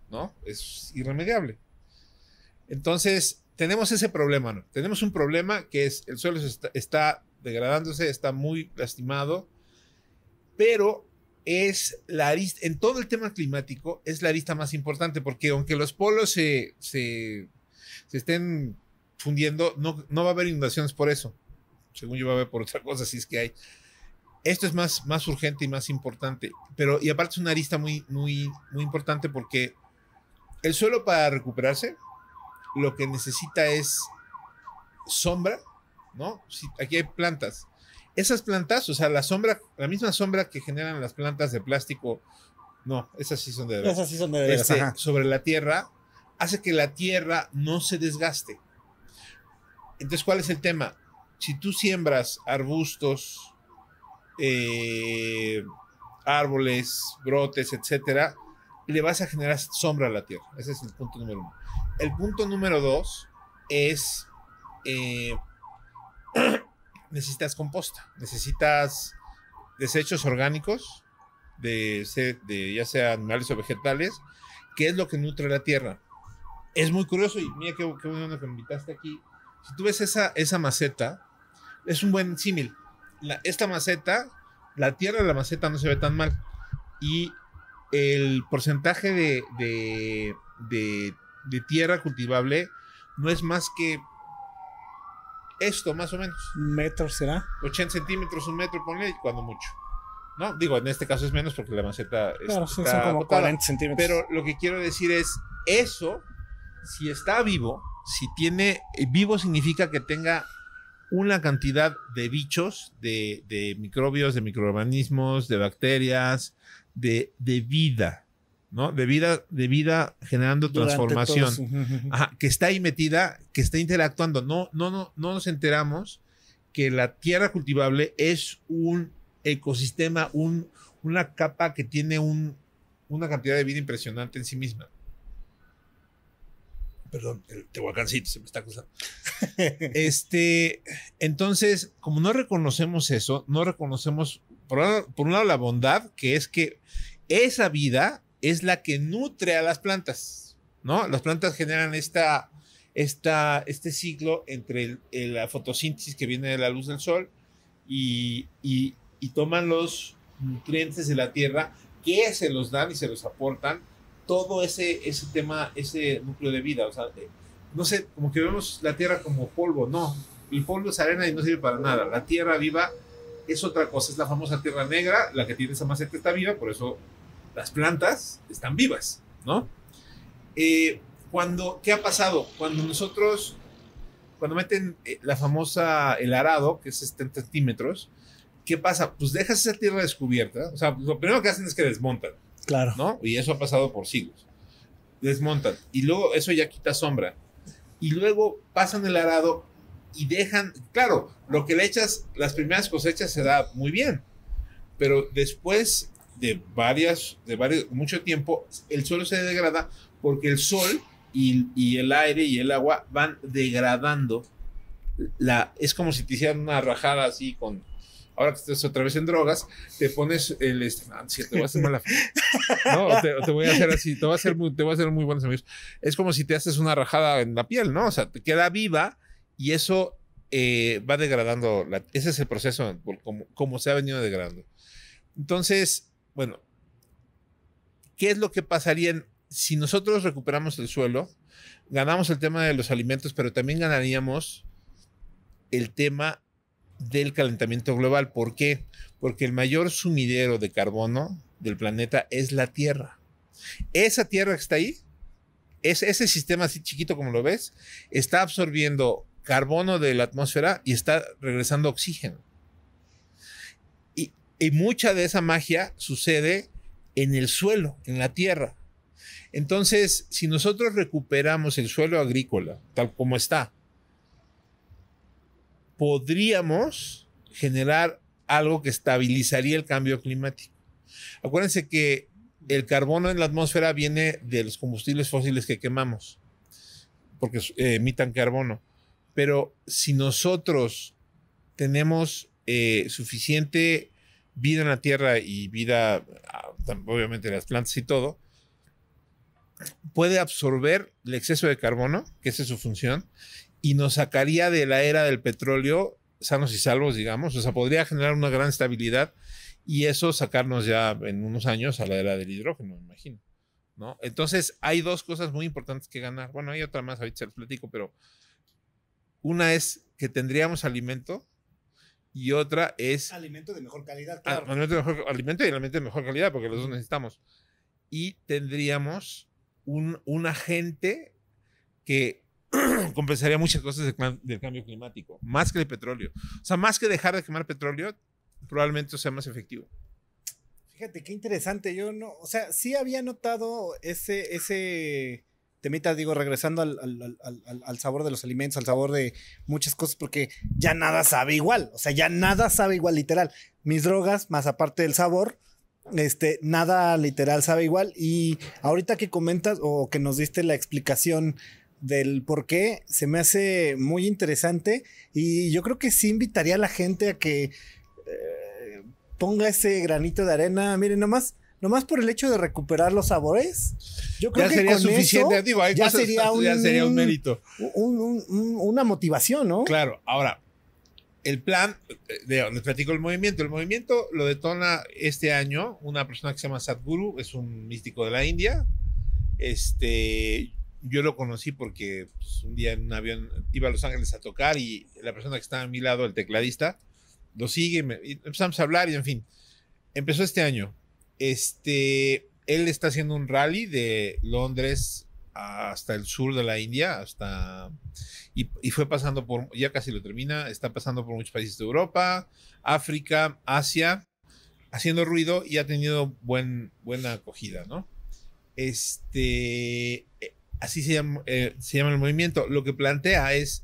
B: ¿no? Es irremediable. Entonces, tenemos ese problema, ¿no? Tenemos un problema que es el suelo está degradándose, está muy lastimado, pero es la arista, en todo el tema climático, es la arista más importante, porque aunque los polos se, se, se estén fundiendo, no, no va a haber inundaciones por eso. Según yo va a haber por otra cosa, si es que hay. Esto es más, más urgente y más importante, pero y aparte es una arista muy, muy, muy importante porque el suelo para recuperarse lo que necesita es sombra, ¿no? Si, aquí hay plantas. Esas plantas, o sea, la sombra, la misma sombra que generan las plantas de plástico, no, esas sí son de verdad,
A: Esas sí son de veras,
B: este, sobre la tierra, hace que la tierra no se desgaste. Entonces, ¿cuál es el tema? Si tú siembras arbustos, eh, árboles, brotes, etcétera, le vas a generar sombra a la tierra. Ese es el punto número uno. El punto número dos es eh, necesitas composta, necesitas desechos orgánicos de, ya sea animales o vegetales, que es lo que nutre la tierra. Es muy curioso y mira qué, qué bueno que me invitaste aquí. Si tú ves esa, esa maceta, es un buen símil. Esta maceta, la tierra de la maceta no se ve tan mal. Y el porcentaje de, de- de tierra cultivable no es más que esto, más o menos.
A: ¿Metro será?
B: 80 centímetros, un metro, ponle, cuando mucho. No, digo, en este caso es menos porque la maceta es-
A: Claro, sí, son como
B: botada.
A: 40 centímetros.
B: Pero lo que quiero decir es, eso, si está vivo, si tiene, vivo significa que tenga una cantidad de bichos, de, de microbios, de microorganismos, de bacterias, de, de vida. ¿No? De vida, de vida generando
A: Durante
B: transformación.
A: su-.
B: Ajá, que está ahí metida, que está interactuando. No, no, no, no nos enteramos que la tierra cultivable es un ecosistema, un, una capa que tiene un, una cantidad de vida impresionante en sí misma. Perdón, el tehuacancito se me está cruzando. [LAUGHS] Este, entonces, como no reconocemos eso, no reconocemos, por un lado, la bondad, que es que esa vida es la que nutre a las plantas, ¿no? Las plantas generan esta, esta, este ciclo entre la fotosíntesis que viene de la luz del sol y toman los nutrientes de la tierra que se los dan y se los aportan todo ese, ese tema, ese núcleo de vida. O sea, eh, no sé, como que vemos la tierra como polvo. No, el polvo es arena y no sirve para nada. La tierra viva es otra cosa, es la famosa tierra negra, la que tiene esa maceta está viva, por eso las plantas están vivas, ¿no? Eh, cuando, ¿qué ha pasado? Cuando nosotros, cuando meten eh, la famosa, el arado, que es 70 centímetros, ¿qué pasa? Pues dejas esa tierra descubierta, o sea, lo primero que hacen es que desmontan.
A: Claro.
B: ¿no? Y eso ha pasado por siglos. Desmontan. Y luego eso ya quita sombra. Y luego pasan el arado y dejan, claro, lo que le echas, las primeras cosechas se da muy bien, pero después de varias, de varios, mucho tiempo, el suelo se degrada porque el sol y, y el aire y el agua van degradando la, es como si te hicieran una rajada así con, ahora que estás otra vez en drogas, te pones el, este, ah, sí, te voy a hacer mala no, te, te voy a hacer así, te voy a hacer muy, te voy a hacer muy buenos amigos. Es como si te haces una rajada en la piel, ¿no? O sea, te queda viva y eso eh, va degradando. la- ese es el proceso, como, como se ha venido degradando. Entonces, bueno, ¿qué es lo que pasaría si nosotros recuperamos el suelo? Ganamos el tema de los alimentos, pero también ganaríamos el tema del calentamiento global. ¿Por qué? Porque el mayor sumidero de carbono del planeta es la Tierra. Esa Tierra que está ahí, es, ese sistema así chiquito como lo ves, está absorbiendo carbono de la atmósfera y está regresando oxígeno. Y, mucha de esa magia sucede en el suelo, en la Tierra. Entonces, si nosotros recuperamos el suelo agrícola tal como está, podríamos generar algo que estabilizaría el cambio climático. Acuérdense que el carbono en la atmósfera viene de los combustibles fósiles que quemamos, porque eh, emitan carbono. Pero si nosotros tenemos eh, suficiente vida en la Tierra y vida, ah, obviamente las plantas y todo, puede absorber el exceso de carbono, que esa es su función, y nos sacaría de la era del petróleo sanos y salvos, digamos. O sea, podría generar una gran estabilidad y eso sacarnos ya en unos años a la era del hidrógeno, me imagino. ¿no? Entonces, hay dos cosas muy importantes que ganar. Bueno, hay otra más, ahorita se platico, pero una es que tendríamos alimento y otra es
A: Alimento de mejor calidad,
B: Ah, alimento, de mejor, alimento y alimento de mejor calidad, porque los dos necesitamos. Y tendríamos un, un agente que [CLEARS THROAT] compensaría muchas cosas del, del cambio climático, más que el petróleo. O sea, más que dejar de quemar petróleo, probablemente sea más efectivo.
A: Fíjate qué interesante. Yo no, o sea, sí había notado ese, ese temita, digo, regresando al, sabor de los alimentos, al sabor de muchas cosas, porque ya nada sabe igual. O sea, ya nada sabe igual, literal. Mis drogas, más aparte del sabor, este, nada literal sabe igual. Y ahorita que comentas o que nos diste la explicación del por qué, se me hace muy interesante. Y yo creo que sí invitaría a la gente a que eh, ponga ese granito de arena. Miren, nomás, nomás por el hecho de recuperar los sabores. Yo creo
B: Ya
A: que
B: sería
A: con
B: suficiente.
A: eso
B: Digo,
A: ya
B: cosas-
A: sería
B: ya
A: un-
B: sería un mérito.
A: un- un- un- una motivación, ¿no?
B: Claro, ahora, el plan, eh, de, les platico el movimiento. El movimiento lo detona este año una persona que se llama Sadhguru, es un místico de la India. Este, yo lo conocí porque pues, un día en un avión iba a Los Ángeles a tocar y la persona que estaba a mi lado, el tecladista, lo sigue me- y empezamos a hablar y en fin, empezó este año. Este, él está haciendo un rally de Londres hasta el sur de la India, hasta y, fue pasando por, ya casi lo termina, está pasando por muchos países de Europa, África, Asia, haciendo ruido y ha tenido buen, buena acogida, ¿no? este, eh, así se llama, eh, el movimiento. Lo que plantea es,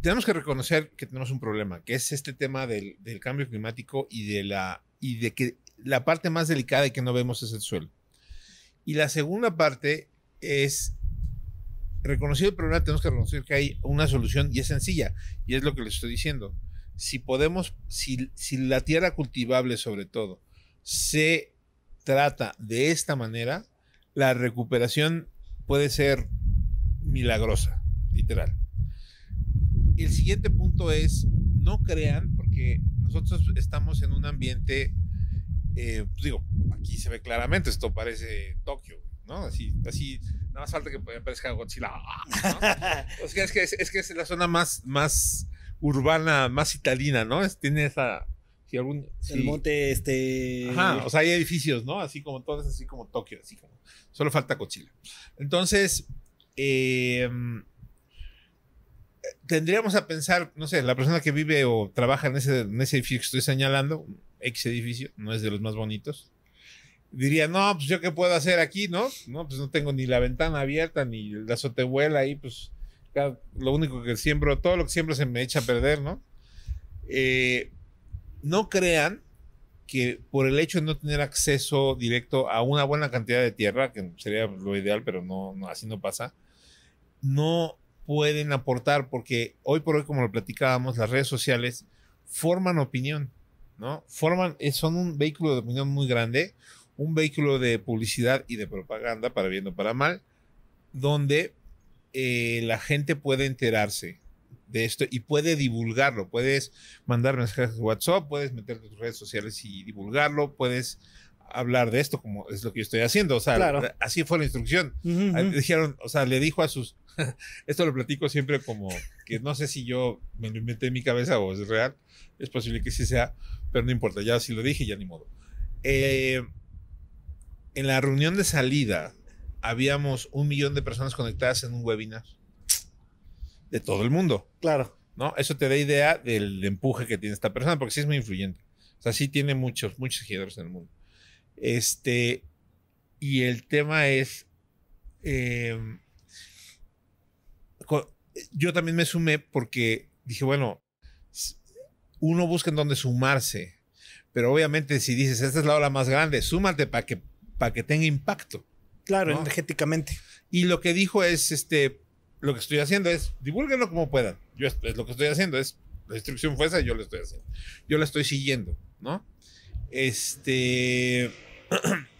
B: tenemos que reconocer que tenemos un problema, que es este tema del, del cambio climático y de, la, y de que la parte más delicada y que no vemos es el suelo. Y la segunda parte es reconocido el problema, tenemos que reconocer que hay una solución y es sencilla. Y es lo que les estoy diciendo. Si podemos, si, si la tierra cultivable sobre todo se trata de esta manera, la recuperación puede ser milagrosa, literal. El siguiente punto es, no crean, porque nosotros estamos en un ambiente, eh, pues digo, aquí se ve claramente, esto parece Tokio, ¿no? Así, así, nada más falta que parezca Godzilla. ¿no? [LAUGHS] es, que, es, que es, es, que es la zona más, más urbana, más citalina, ¿no? Es, tiene esa... Si algún,
A: El monte, este.
B: Ajá, o sea, hay edificios, ¿no? Así como todos, así como Tokio, así como. Solo falta Cochila. Entonces, eh, tendríamos a pensar, no sé, la persona que vive o trabaja en ese, en ese edificio que estoy señalando, ex edificio, no es de los más bonitos, diría, no, pues yo qué puedo hacer aquí, ¿no? No, pues no tengo ni la ventana abierta, ni la azotehuela ahí, pues lo único que siembro, todo lo que siembro se me echa a perder, ¿no? Eh, no crean que por el hecho de no tener acceso directo a una buena cantidad de tierra, que sería lo ideal, pero no, no así no pasa, no pueden aportar porque hoy por hoy, como lo platicábamos, las redes sociales forman opinión, ¿no? Forman, eh, son un vehículo de opinión muy grande, un vehículo de publicidad y de propaganda, para bien o para mal, donde eh, la gente puede enterarse de esto y puede divulgarlo. Puedes mandar mensajes de WhatsApp, puedes meterte en tus redes sociales y divulgarlo, puedes hablar de esto como es lo que yo estoy haciendo. O sea,
A: Claro.
B: así fue la instrucción.
A: Ujú.
B: Dijeron, o sea, le dijo a sus. [LAUGHS] Esto lo platico siempre como que no sé si yo me lo inventé en mi cabeza o es real. Es posible que sí sea, pero no importa. Ya si lo dije, ya ni modo. Eh, en la reunión de salida habíamos un millón de personas conectadas en un webinar de todo el mundo.
A: Claro.
B: ¿no? Eso te da idea del empuje que tiene esta persona, porque sí es muy influyente. O sea, sí tiene muchos, muchos seguidores en el mundo. Este, y el tema es, eh, yo también me sumé porque dije, bueno, uno busca en dónde sumarse, pero obviamente si dices, esta es la ola más grande, súmate para que, para que tenga impacto.
A: Claro,
B: ¿No?
A: energéticamente.
B: Y lo que dijo es, este, lo que estoy haciendo es, divulguenlo como puedan. Yo es, es lo que estoy haciendo, es, la instrucción fue esa yo lo estoy haciendo. Yo la estoy siguiendo, ¿no? Este... [CLEARS THROAT]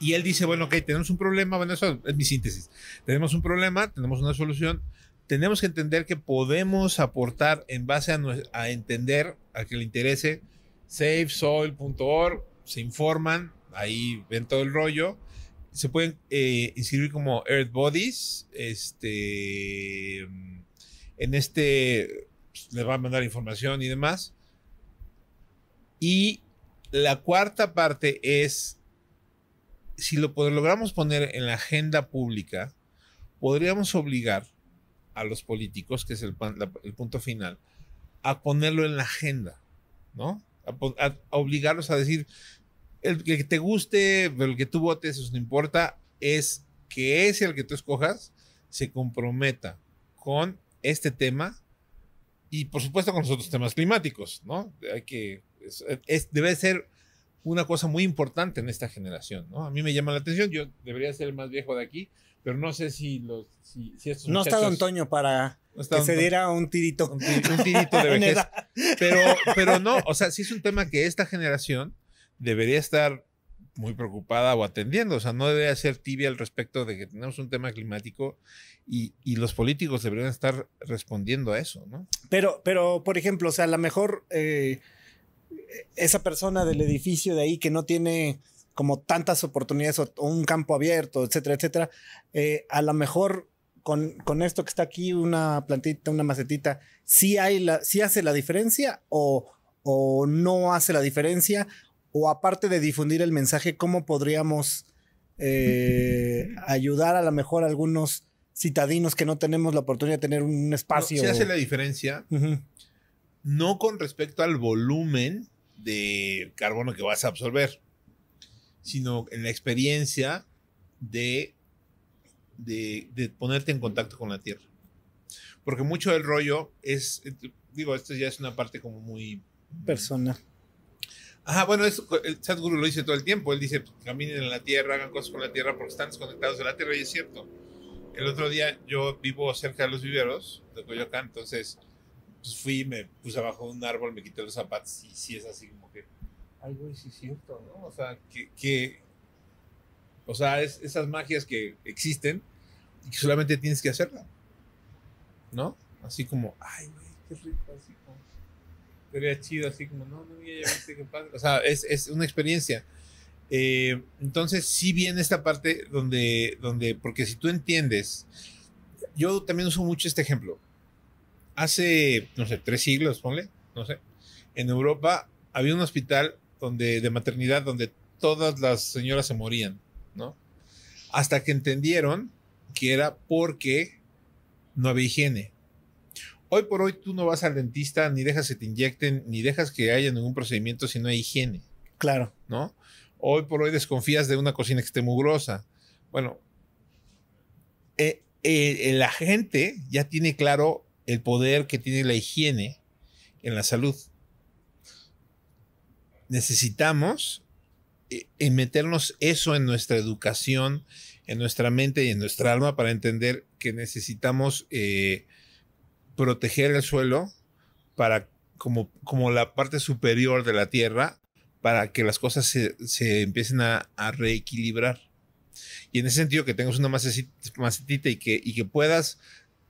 B: y él dice, bueno, ok, tenemos un problema, bueno, eso es mi síntesis. Tenemos un problema, tenemos una solución, tenemos que entender que podemos aportar en base a, entender, a que le interese, savesoil.org, se informan, ahí ven todo el rollo, se pueden eh, inscribir como Earth Bodies. Este. En este. pues, les va a mandar información y demás. Y la cuarta parte es. Si lo logramos poner en la agenda pública, podríamos obligar a los políticos, que es el, punto final, a ponerlo en la agenda, ¿no? A, a- obligarlos a decir, el que te guste, el que tú votes, eso no importa, es que ese al que tú escojas se comprometa con este tema y por supuesto con los otros temas climáticos, ¿no? Hay que, debe ser una cosa muy importante en esta generación, ¿no? A mí me llama la atención, yo debería ser el más viejo de aquí, pero no sé si los, si, si estos
A: No está Don Toño para
B: no
A: que
B: Don
A: se diera un tirito.
B: un, ti- un tirito de [LAUGHS] vejez. Pero, [LAUGHS] pero no, o sea, sí es un tema que esta generación debería estar muy preocupada o atendiendo. O sea, no debería ser tibia al respecto de que tenemos un tema climático y, y los políticos deberían estar respondiendo a eso, ¿no?
A: Pero, pero, por ejemplo, o sea, a lo mejor eh, esa persona del edificio de ahí que no tiene como tantas oportunidades o, o un campo abierto, etcétera, etcétera, eh, a lo mejor con, con esto que está aquí, una plantita, una macetita, sí, hay la, sí hace la diferencia o, o no hace la diferencia, o aparte de difundir el mensaje, ¿cómo podríamos eh, ayudar a lo mejor a algunos citadinos que no tenemos la oportunidad de tener un espacio?
B: Se hace la diferencia, no con respecto al volumen de carbono que vas a absorber, sino en la experiencia de, de, de ponerte en contacto con la tierra. Porque mucho del rollo es, digo, esto ya es una parte como muy...
A: Persona.
B: Ajá, bueno, es, el Sadhguru lo dice todo el tiempo. Él dice, caminen en la tierra, hagan cosas con la tierra porque están desconectados de la tierra y es cierto. El otro día yo vivo cerca de los viveros de Coyoacán, entonces pues fui, me puse abajo de un árbol, me quité los zapatos y sí es así sí es cierto, ¿no? O sea, que, que o sea, es, esas magias que existen y que solamente tienes que hacerla, ¿no? Así como, ay, güey, qué rico, así como, sería chido, así como, no, no, ya, ya viste qué padre. O sea, es, es una experiencia. Eh, entonces, sí viene esta parte donde, donde, porque si tú entiendes, yo también uso mucho este ejemplo. Hace, no sé, tres siglos, ponle, no sé, en Europa había un hospital donde, de maternidad donde todas las señoras se morían, ¿no? Hasta que entendieron que era porque no había higiene. Hoy por hoy tú no vas al dentista, ni dejas que te inyecten, ni dejas que haya ningún procedimiento si no hay higiene,
A: Claro.
B: ¿no? Hoy por hoy desconfías de una cocina que esté mugrosa. Bueno, eh, eh, la gente ya tiene claro el poder que tiene la higiene en la salud. Necesitamos eh, meternos eso en nuestra educación, en nuestra mente y en nuestra alma para entender que necesitamos eh, proteger el suelo para como, como la parte superior de la tierra para que las cosas se, se empiecen a, a, reequilibrar. Y en ese sentido que tengas una macetita, macetita y, que, y que puedas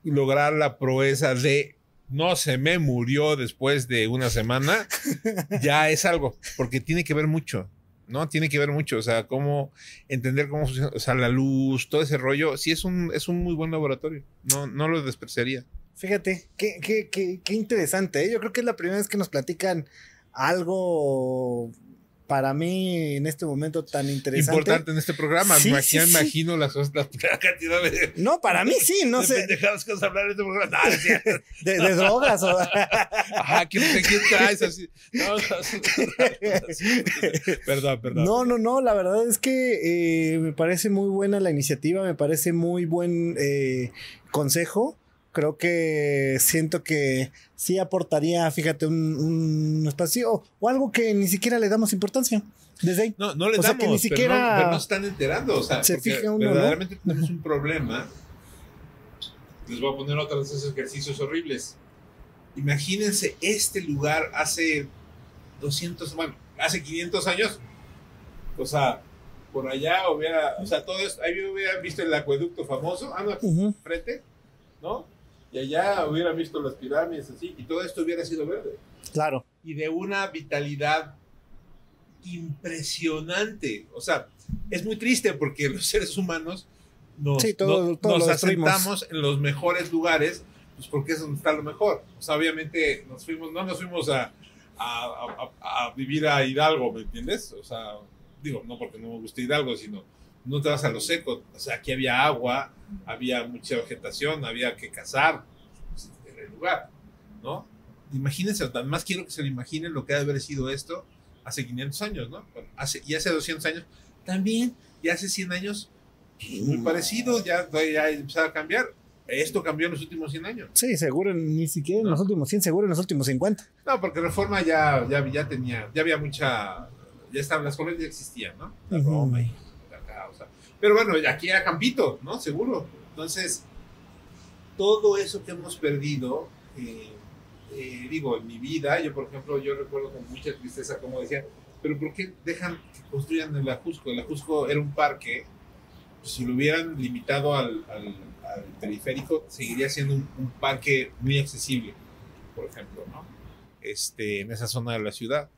B: lograr la proeza de no se me murió después de una semana, [LAUGHS] ya es algo, porque tiene que ver mucho, ¿no? Tiene que ver mucho, o sea, cómo entender cómo funciona, o sea, la luz, todo ese rollo, sí es un, es un muy buen laboratorio, no, no lo despreciaría.
A: Fíjate, qué, qué, qué, qué interesante, ¿eh? yo creo que es la primera vez que nos platican algo para mí en este momento tan interesante.
B: Importante en este programa. Sí, me sí, imagino las, las, la cantidad de.
A: No, para mí sí, no
B: de
A: sé.
B: pendejadas que vas a hablar en este programa. No, [LAUGHS]
A: de, de, drogas o. [LAUGHS]
B: Ajá, ¿quién, quién traes así? No, [LAUGHS] perdón, perdón.
A: No, no, no. La verdad es que eh, me parece muy buena la iniciativa, me parece muy buen eh, consejo creo que siento que sí aportaría, fíjate, un, un, espacio o algo que ni siquiera le damos importancia. Desde ahí.
B: No, no le
A: o
B: damos,
A: sea, que ni siquiera
B: pero no, pero no están enterando. O sea,
A: se fija uno,
B: verdaderamente
A: ¿no?
B: tenemos un problema. Les voy a poner otros de esos ejercicios horribles. Imagínense este lugar hace 200, bueno, hace 500 años. O sea, por allá hubiera, o sea, todo esto, ahí hubiera visto el acueducto famoso, ah, no, uh -huh. frente, ¿no? Y allá hubiera visto las pirámides así, y todo esto hubiera sido verde.
A: Claro.
B: Y de una vitalidad impresionante. O sea, es muy triste porque los seres humanos nos,
A: sí, todo,
B: no,
A: todo
B: nos asentamos en los mejores lugares, pues porque es donde está lo mejor. O sea, obviamente nos fuimos, no nos fuimos a, a, a, a vivir a Hidalgo, ¿me entiendes? O sea, digo, no porque no me guste Hidalgo, sino no te vas a lo seco. O sea, aquí había agua, había mucha vegetación, había que cazar pues, en el lugar, ¿no? Imagínense, más quiero que se lo imaginen lo que ha de haber sido esto hace 500 años, ¿no? Hace, y hace 200 años también, y hace 100 años, muy parecido, ya, ya empezaba a cambiar. Esto cambió en los últimos 100 años.
A: Sí, seguro, ni siquiera en
B: ¿No?
A: los últimos 100, seguro en los últimos 50.
B: No, porque Reforma ya, ya, ya tenía, ya había mucha, ya estaban, las colonias ya existían, ¿no? La. Roma. Pero bueno, aquí era Campito, ¿no? Seguro. Entonces, todo eso que hemos perdido, eh, eh, digo, en mi vida, yo por ejemplo, yo recuerdo con mucha tristeza como decía, pero ¿por qué dejan que construyan el Ajusco? El Ajusco era un parque, pues, si lo hubieran limitado al, al, al periférico, seguiría siendo un, un, parque muy accesible, por ejemplo, ¿no? Este, en esa zona de la ciudad.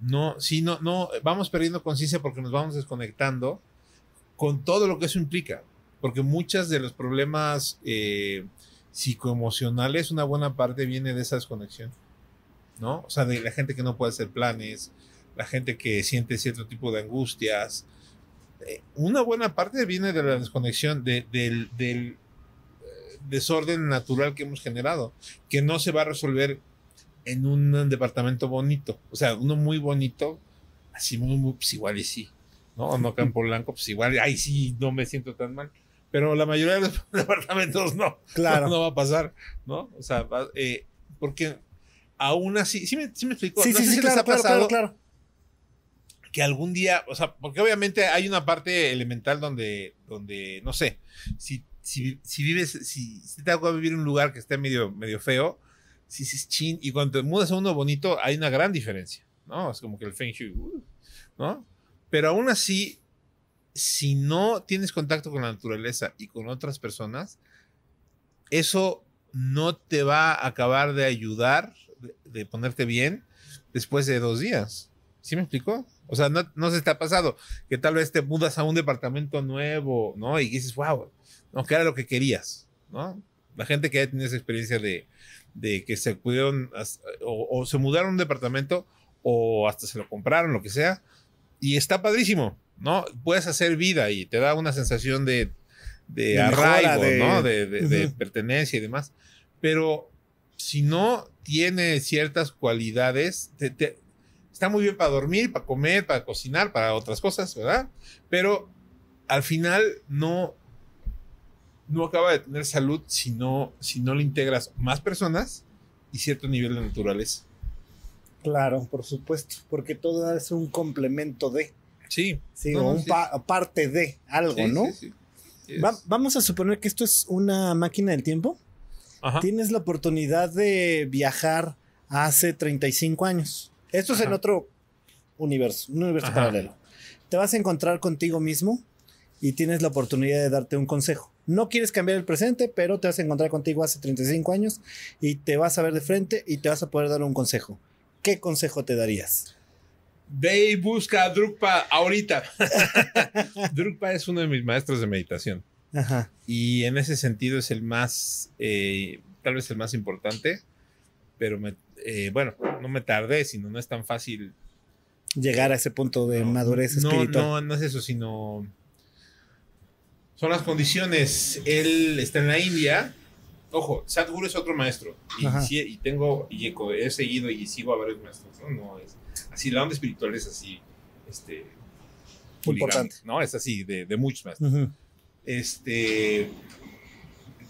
B: No, sí, no, no, vamos perdiendo conciencia porque nos vamos desconectando con todo lo que eso implica, porque muchas de los problemas eh, psicoemocionales, una buena parte viene de esa desconexión, ¿no? O sea, de la gente que no puede hacer planes, la gente que siente cierto tipo de angustias. Eh, una buena parte viene de la desconexión, de, del, del eh, desorden natural que hemos generado, que no se va a resolver en un departamento bonito. O sea, uno muy bonito, así muy, muy pues igual y sí. ¿No? O no Campo Blanco, pues igual, ahí sí no me siento tan mal. Pero la mayoría de los [LAUGHS] departamentos no.
A: Claro.
B: No, va a pasar, ¿no? O sea, va- eh, porque aún así, sí me, sí me explico.
A: Sí,
B: No
A: sí,
B: sé
A: sí,
B: si les
A: claro,
B: ha
A: claro,
B: pasado
A: claro, claro.
B: que algún día, o sea, porque obviamente hay una parte elemental donde, donde no sé, si, si, si vives, si, si te hago vivir en un lugar que esté medio, medio feo, si es chin, y cuando te mudas a uno bonito, hay una gran diferencia, ¿no? Es como que el Feng Shui, uh, ¿no? Pero aún así, si no tienes contacto con la naturaleza y con otras personas, eso no te va a acabar de ayudar, de, ponerte bien después de dos días. ¿Sí me explicó? O sea, no, no se te ha pasado que tal vez te mudas a un departamento nuevo, ¿no? Y dices, wow, no, que era lo que querías, ¿no? La gente que ya tiene esa experiencia de, de que se pudieron, o, o se mudaron a un departamento, o hasta se lo compraron, lo que sea, y está padrísimo, ¿no? Puedes hacer vida y te da una sensación de, de,
A: De mejora,
B: arraigo,
A: de-
B: ¿no? De, pertenencia y demás. Pero si no tiene ciertas cualidades, te- te- está muy bien para dormir, para comer, para cocinar, para otras cosas, ¿verdad? Pero al final no, no acaba de tener salud si no, si no le integras más personas y cierto nivel de naturaleza.
A: Claro, por supuesto, porque todo es un complemento de,
B: Sí.
A: sí,
B: No,
A: o
B: no,
A: un
B: sí.
A: pa- parte de algo,
B: sí,
A: ¿no?
B: sí,
A: Va- vamos a suponer que esto es una máquina del tiempo.
B: Ajá.
A: Tienes la oportunidad de viajar hace 35 años. Esto es en otro universo, un universo
B: Ajá.
A: paralelo. Te vas a encontrar contigo mismo y tienes la oportunidad de darte un consejo. No quieres cambiar el presente, pero te vas a encontrar contigo hace 35 años y te vas a ver de frente y te vas a poder dar un consejo. ¿Qué consejo te darías?
B: Ve y busca a Drukpa ahorita. [LAUGHS] Drukpa es uno de mis maestros de meditación.
A: Ajá.
B: Y en ese sentido es el más, eh, tal vez el más importante, pero me, eh, bueno, no me tardé, sino no es tan fácil.
A: Llegar a ese punto de
B: no,
A: madurez
B: no,
A: espiritual.
B: No, no es eso, sino son las condiciones. Él está en la India. Ojo, Sadhguru es otro maestro. Y, tengo, y he seguido y sigo a varios maestros. ¿no? No es así, la onda espiritual es así, este,
A: Importante.
B: ¿no? Es así, de, de muchos maestros. Este,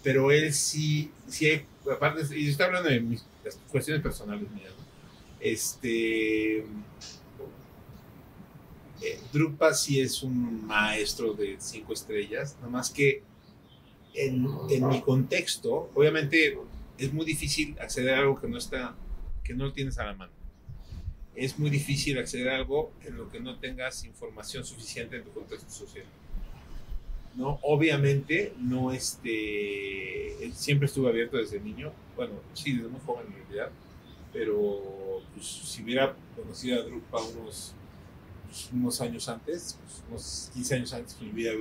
B: pero él sí, sí hay, aparte, y estoy hablando de mis las cuestiones personales mías, ¿no? Este, eh, Drupal sí es un maestro de cinco estrellas, nada más que en, en mi contexto, obviamente es muy difícil acceder a algo que no está, que no lo tienes a la mano. Es muy difícil acceder a algo en lo que no tengas información suficiente en tu contexto social. ¿no? Obviamente, no este, siempre estuve abierto desde niño, bueno, sí, desde muy joven en realidad, pero pues, si hubiera conocido a Drupal unos, pues, unos años antes, pues, unos 15 años antes, mi vida,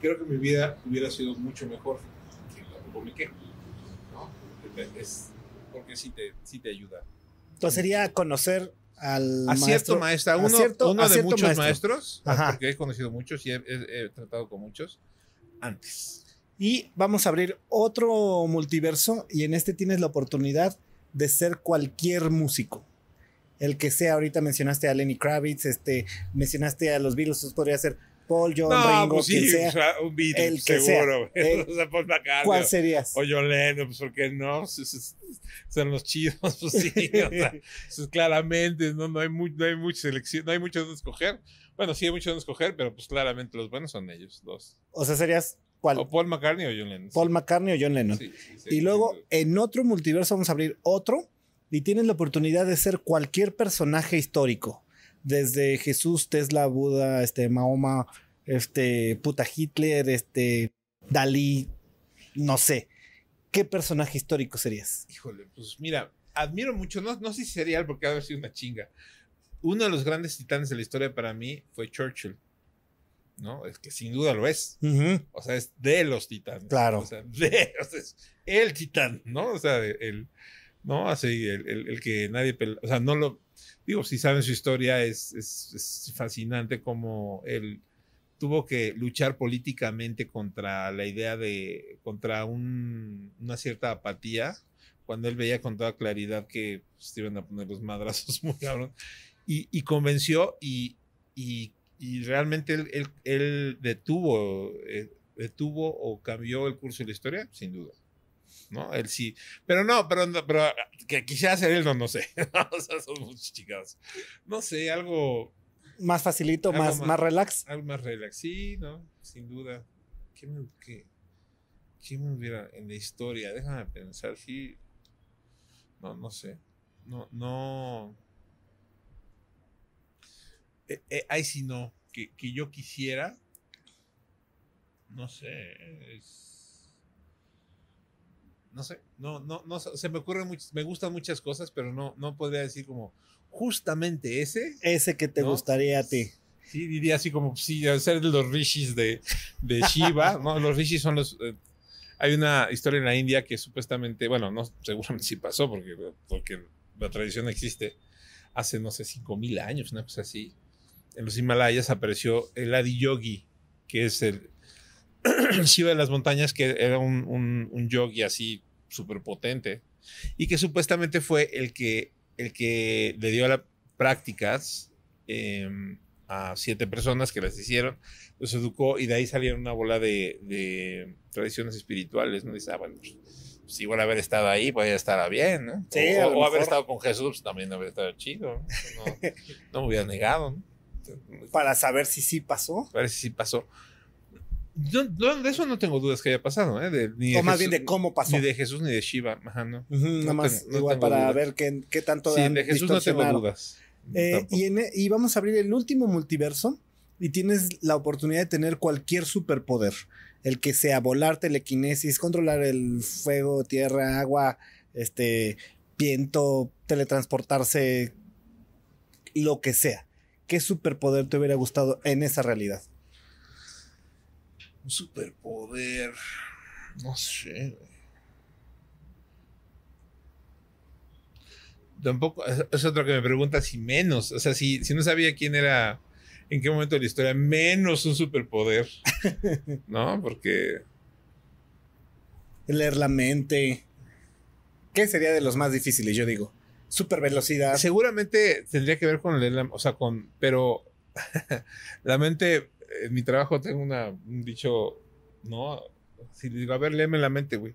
B: creo que mi vida hubiera sido mucho mejor que tampoco me quejo, ¿no? Porque Es, porque sí te, sí te ayuda.
A: Entonces sería conocer al
B: A cierto maestro, uno,
A: cierto-
B: uno
A: a
B: de muchos
A: maestro.
B: maestros,
A: Ajá.
B: porque he conocido muchos y he, he- he tratado con muchos antes.
A: Y vamos a abrir otro multiverso y en este tienes la oportunidad de ser cualquier músico. El que sea, ahorita mencionaste a Lenny Kravitz, este, mencionaste a los Beatles, podría ser Paul, John, Ringo,
B: pues
A: quien sea.
B: o sea, un Beatle,
A: el que
B: seguro.
A: sea. [LAUGHS] El-
B: o sea, Paul McCartney,
A: ¿Cuál serías?
B: O John Lennon, pues ¿por qué no? [LAUGHS] Pues, es- es- Son los chidos, [LAUGHS] pues sí. o sea, pues, claramente, ¿no? No hay, mu- no hay mucha selección, no hay mucho donde escoger. Bueno, sí hay mucho donde escoger, pero pues claramente los buenos son ellos, dos.
A: O sea, serías ¿cuál?
B: O Paul McCartney o John Lennon.
A: Paul McCartney o John Lennon.
B: Sí, sí, sí,
A: y luego
B: sí, sí.
A: en otro multiverso vamos a abrir otro y tienes la oportunidad de ser cualquier personaje histórico. Desde Jesús, Tesla, Buda, este, Mahoma, este, puta Hitler, este, Dalí, no sé. ¿Qué personaje histórico serías?
B: Híjole, pues mira, admiro mucho, no, no sé si sería porque ha sido una chinga. Uno de los grandes titanes de la historia para mí fue Churchill. ¿No? Es que sin duda lo es. O sea, es de los titanes.
A: Claro.
B: O sea, de, o sea, es el titán, ¿no? O sea, el, ¿no? Así, el, el- que nadie, o sea, no lo, digo, si saben su historia, es, es, fascinante como él tuvo que luchar políticamente contra la idea de, contra un- una cierta apatía, cuando él veía con toda claridad que pues, iban a poner los madrazos [LAUGHS] muy cabrón, y, convenció y, y, realmente él, él- él detuvo, eh, detuvo o cambió el curso de la historia, sin duda. ¿No? Él sí. Pero no, pero, no, pero que quisiera ser él, no, no sé. [LAUGHS] o sea, son muchos chingados. No sé, algo,
A: Más facilito,
B: Algo
A: más,
B: más.
A: más relax.
B: algo más relax. Sí, ¿no? Sin duda. ¿Qué me, qué, qué me hubiera en la historia? Déjame pensar, sí. No, no sé. No, no. Eh, eh, ahí sí no. Que, que yo quisiera. No sé. es- No sé. No, no, no. Se me ocurren muchas. Me gustan muchas cosas, pero no, no podría decir como justamente ese.
A: Ese que te
B: ¿No?
A: gustaría a ti.
B: Sí, diría así como, sí, ser de los rishis de, de Shiva, ¿no? Los rishis son los... eh, hay una historia en la India que supuestamente, bueno, no, seguramente sí pasó porque, porque la tradición existe. Hace, no sé, 5.000 años, una cosa así. En los Himalayas apareció el Adiyogi, que es el [CLEARS THROAT] Shiva de las montañas, que era un, un, un yogi así súper potente y que supuestamente fue el que, el que le dio las prácticas em, a siete personas que las hicieron, los educó y de ahí salieron una bola de, de tradiciones espirituales, ¿no? Dice, ah, bueno, pues, pues igual haber estado ahí, pues ya estará bien, ¿no?
A: Sí,
B: o o haber estado con Jesús, pues, también habría estado chido, ¿no? No, no me hubiera negado, ¿no? [LAUGHS]
A: Para saber si sí pasó.
B: Parece que sí pasó. Yo- no, de eso no tengo dudas que haya pasado, ¿eh? De- ni
A: O
B: de
A: más
B: Jesús-
A: bien de cómo pasó.
B: Ni de Jesús ni de Shiva, ajá, no.
A: Nada
B: no
A: más,
B: no
A: igual para ver qué, qué tanto
B: Sí, de Jesús no tengo dudas.
A: Eh, y, en- y vamos a abrir el último multiverso y tienes la oportunidad de tener cualquier superpoder. El que sea volar, telequinesis, controlar el fuego, tierra, agua, este, viento, teletransportarse, lo que sea. ¿Qué superpoder te hubiera gustado en esa realidad?
B: Un superpoder. No sé. güey. Tampoco, es, es otro que me pregunta si menos. O sea, si, si no sabía quién era, en qué momento de la historia, menos un superpoder. [LAUGHS] ¿No? Porque.
A: Leer la mente. ¿Qué sería de los más difíciles? Yo digo. Super velocidad.
B: Seguramente tendría que ver con leer la, o sea, con, pero [LAUGHS] la mente, en mi trabajo tengo una, un dicho, no, si digo, a ver, léeme la mente, güey.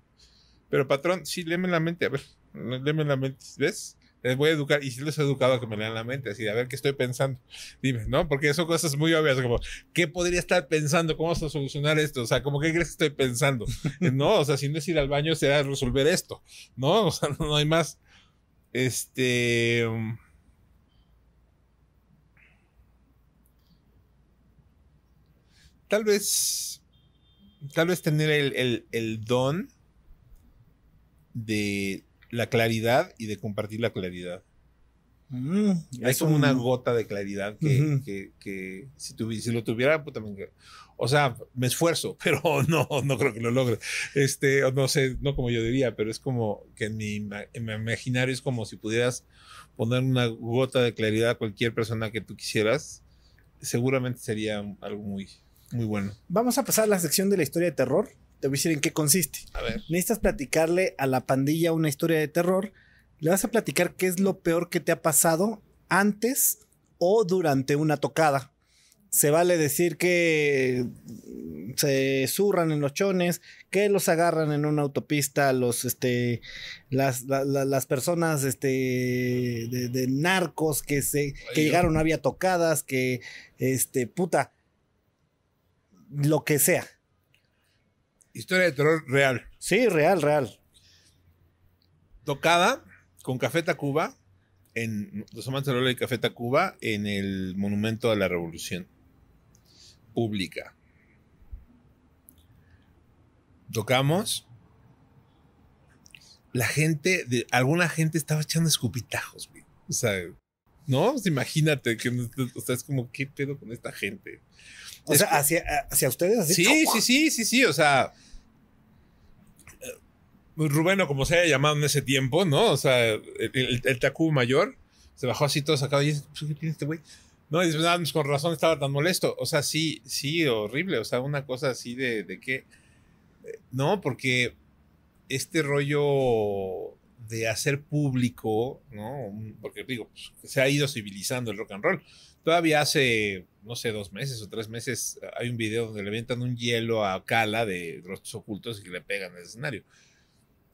B: Pero patrón, sí, léeme la mente, a ver, [LAUGHS] léeme la mente, ¿ves? Les voy a educar, y si les he educado a que me lean la mente, así, a ver qué estoy pensando. Dime, ¿no? Porque son cosas muy obvias, como, ¿qué podría estar pensando? ¿Cómo vas a solucionar esto? O sea, como, ¿qué crees que estoy pensando? [LAUGHS] No, o sea, si no es ir al baño, será resolver esto, ¿no? [LAUGHS] O sea, no hay más. Este. um, Tal vez. Tal vez tener el, el- el don de la claridad y de compartir la claridad.
A: Mm, es
B: como
A: un-
B: una gota de claridad que, que- que si, tuvi- si lo tuviera, puta, me- o sea, me esfuerzo, [LAUGHS] pero no, no creo que lo logre. Este, no sé, no como yo diría, pero es como que en mi, en mi imaginario es como si pudieras poner una gota de claridad a cualquier persona que tú quisieras, seguramente sería algo muy, muy bueno.
A: Vamos a pasar a la sección de la historia de terror. Te voy a decir en qué consiste.
B: A ver.
A: Necesitas platicarle a la pandilla una historia de terror. Le vas a platicar qué es lo peor que te ha pasado antes o durante una tocada. Se vale decir que se zurran en los chones, que los agarran en una autopista, los este las, la- la- las personas este de, de narcos que se que
B: Ay,
A: llegaron, no había tocadas, que este puta lo que sea.
B: Historia de terror real.
A: Sí, real, real.
B: Tocada con Café Tacuba, en los amantes de Lola y Café Tacuba, en el Monumento a la Revolución Pública. Tocamos. La gente, de, alguna gente estaba echando escupitajos, güey. O sea, ¿no? Imagínate que o sea, es como, ¿qué pedo con esta gente?
A: O
B: Es
A: sea, hacia, hacia ustedes así.
B: Sí, sí, sí, sí, sí, o sea. eh, Rubén, o como se haya llamado en ese tiempo, ¿no? O sea, el, el, el Tacuba mayor se bajó así todo sacado y dice, "Pues, ¿qué tiene este güey? No, y dice, "Ah, pues, con razón estaba tan molesto. O sea, sí, sí, horrible. O sea, una cosa así de, de que. eh, No, porque este rollo de hacer público, ¿no? Porque digo, pues, se ha ido civilizando el rock and roll. Todavía hace, no sé, dos meses o tres meses, hay un video donde le avientan un hielo a Cala de rostros ocultos y le pegan el escenario.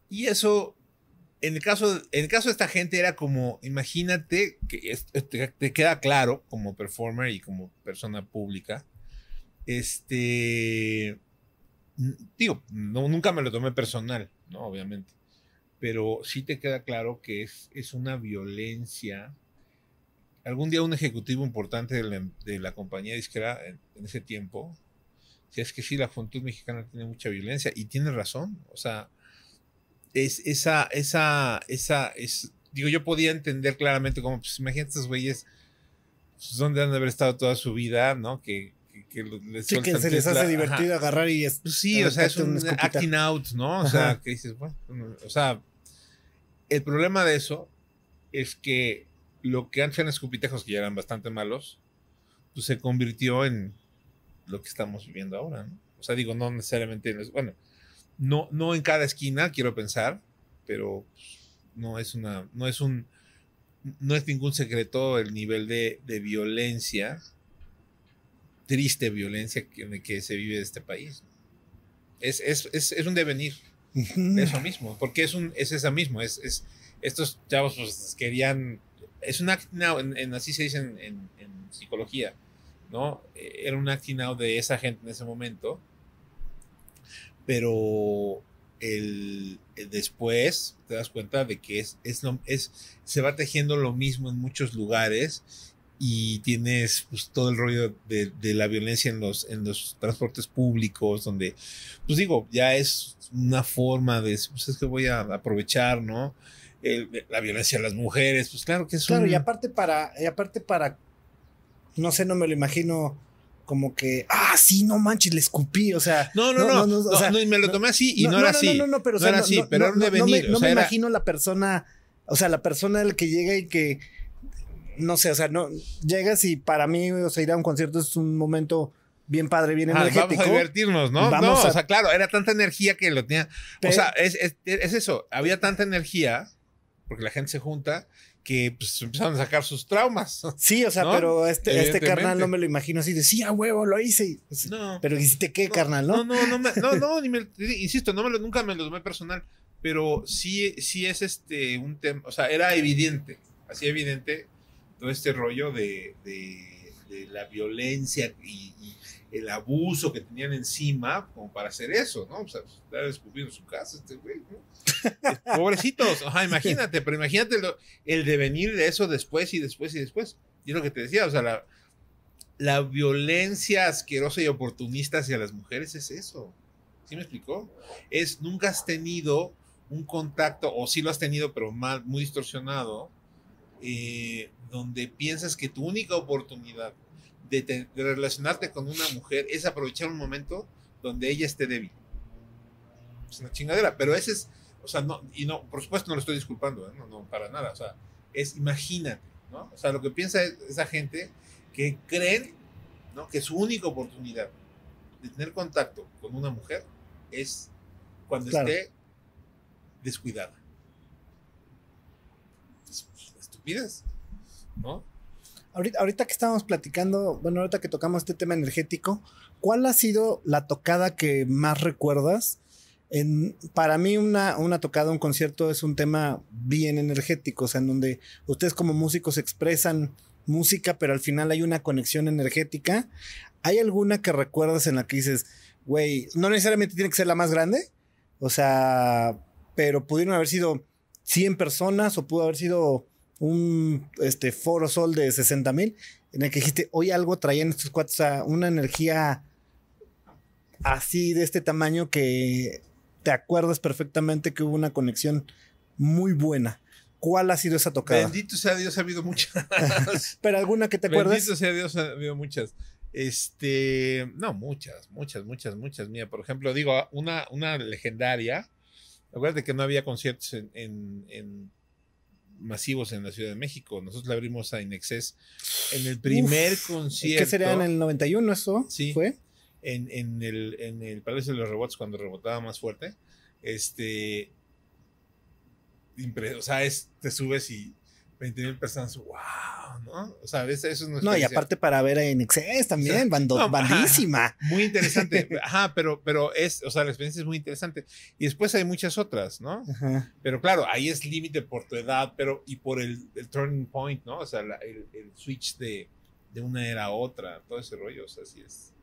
B: Y eso, en el caso, en el caso de esta gente era como, imagínate que te, te queda claro como performer y como persona pública, este, digo, no, nunca me lo tomé personal, ¿no? Obviamente pero sí te queda claro que es, es una violencia. Algún día un ejecutivo importante de la, compañía disquera en, en, ese tiempo, si es que sí, la juventud mexicana tiene mucha violencia y tiene razón, o sea, es esa, esa, esa, es, digo, yo podía entender claramente como, pues imagínate estos güeyes, pues, donde han de haber estado toda su vida, ¿no? Que, que,
A: les sí, que se les hace divertido agarrar y es,
B: pues sí, o sea, es un acting out, ¿no? O sea, que dices, bueno, o sea, el problema de eso es que lo que antes eran escupitejos, que ya eran bastante malos, pues se convirtió en lo que estamos viviendo ahora, ¿no? O sea, digo, no necesariamente, bueno, no, no en cada esquina, quiero pensar, pero no es una, no es un, no es ningún secreto el nivel de, violencia, triste violencia que, que se vive en este país. Es, es, es, es un devenir eso mismo, porque es un es esa mismo, es, es estos chavos pues, querían es un acting out, en, así se dice en, psicología, ¿no? Era un acting out de esa gente en ese momento, pero el, después te das cuenta de que es, es, es, se va tejiendo lo mismo en muchos lugares y tienes pues, todo el rollo de, de, la violencia en los, en los transportes públicos, donde, pues digo, ya es una forma de, pues es que voy a aprovechar, ¿no? La violencia a las mujeres, pues claro que es
A: Claro, y aparte para, y aparte para, no sé, no me lo imagino como que, ah, sí, no manches, le escupí, o sea.
B: No, no, no, no, o sea, no, y me lo tomé así y no, era así. No, no, no, pero, no era así, pero era un devenir.
A: No, me, imagino la persona, o sea, la persona el que llega y que, no sé, o sea, no, llegas y para mí, o sea, ir a un concierto es un momento bien padre, bien energético.
B: Vamos a divertirnos, ¿no? no, o sea, claro, era tanta energía que lo tenía. o sea, es, es, eso, había tanta energía, porque la gente se junta, que pues empezaron a sacar sus traumas. [LAUGHS]
A: Sí, o sea, pero este, este carnal no me lo imagino así de sí, a huevo, lo hice. No, pero hiciste qué, carnal, ¿no?
B: No, no, no, no, [LAUGHS] no, ni me, insisto, no me lo, nunca me lo tomé personal, pero sí, sí es este un tema, o sea, era evidente, así evidente todo este rollo de, de, de la violencia y, el abuso que tenían encima como para hacer eso, ¿no? O sea, estar escupiendo su casa este güey, ¿no? [LAUGHS] Pobrecitos, ajá, imagínate, pero imagínate el devenir de eso después y después y después. Y es lo que te decía, o sea, la, la violencia asquerosa y oportunista hacia las mujeres es eso. ¿Sí me explicó? Es, nunca has tenido un contacto, o sí lo has tenido, pero mal, muy distorsionado, eh, donde piensas que tu única oportunidad de, relacionarte con una mujer es aprovechar un momento donde ella esté débil. Es una chingadera, pero ese es, o sea, no, y no, por supuesto no lo estoy disculpando, ¿eh? no, no, para nada, o sea, es, imagínate, ¿no? O sea, lo que piensa esa gente que creen, ¿no? Que su única oportunidad de tener contacto con una mujer es cuando esté descuidada. Estupidez, ¿no?
A: Ahorita, que estábamos platicando, bueno, ahorita que tocamos este tema energético, ¿cuál ha sido la tocada que más recuerdas? Para mí una, una tocada, un concierto es un tema bien energético, o sea, en donde ustedes como músicos expresan música, pero al final hay una conexión energética. ¿Hay alguna que recuerdas en la que dices, güey, no necesariamente tiene que ser la más grande? O sea, pero pudieron haber sido 100 personas o pudo haber sido un este, foro sol de 60 mil, en el que dijiste, hoy algo traían estos cuatro, o sea, una energía así de este tamaño que te acuerdas perfectamente que hubo una conexión muy buena. ¿Cuál ha sido esa tocada?
B: Bendito sea Dios, ha habido muchas. [LAUGHS]
A: Pero alguna que te acuerdas.
B: Bendito sea Dios, ha habido muchas. Este, no, muchas, muchas, muchas, muchas. Mía, por ejemplo, digo, una, una legendaria. Acuérdate que no había conciertos en masivos en la Ciudad de México. Nosotros le abrimos a Inexcess en el primer concierto.
A: ¿Qué sería en el 91 eso?
B: Sí. ¿Fue? En, en, el, en el Palacio de los Rebotes cuando rebotaba más fuerte. Este. impre- o sea, es, te subes y 20 mil personas, wow, ¿no? O sea, eso, eso es
A: No, y aparte para ver en Excess también, bando-
B: No,
A: bandísima.
B: Muy interesante. [LAUGHS] Ajá, pero, pero es, o sea, la experiencia es muy interesante. Y después hay muchas otras, ¿no?
A: Ajá.
B: Pero claro, ahí es límite por tu edad, pero y por el, el turning point, ¿no? O sea, la- el, el switch de, de una era a otra, todo ese rollo, o sea, sí es.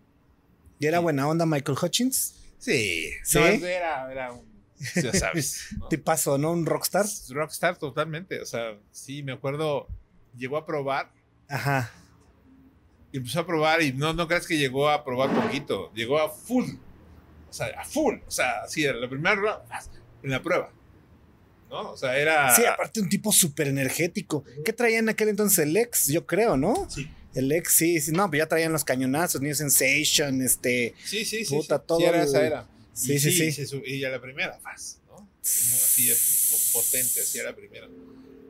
A: ¿Y era
B: Sí.
A: buena onda Michael Hutchins?
B: Sí,
A: ¿Sí?
B: no, era, era un, [LAUGHS] ya sabes, ¿no?
A: ¿Te pasó, no? Un rockstar.
B: Rockstar totalmente, o sea, sí, me acuerdo, llegó a probar,
A: Ajá.
B: y empezó a probar y no, no creas que llegó a probar poquito, llegó a full, o sea, a full, o sea, sí, la primera en la prueba, ¿no? O sea, era...
A: Sí, aparte un tipo súper energético. ¿Qué traía en aquel entonces el ex? Yo creo, ¿no?
B: Sí.
A: El ex, sí, sí. No, pero ya traían los cañonazos, New Sensation, este.
B: Sí, sí, sí.
A: Puta,
B: sí,
A: todo
B: sí era
A: el-
B: esa era.
A: Sí,
B: Y
A: sí, sí.
B: se y a la primera, faz, ¿no? Así es potente, así era la primera.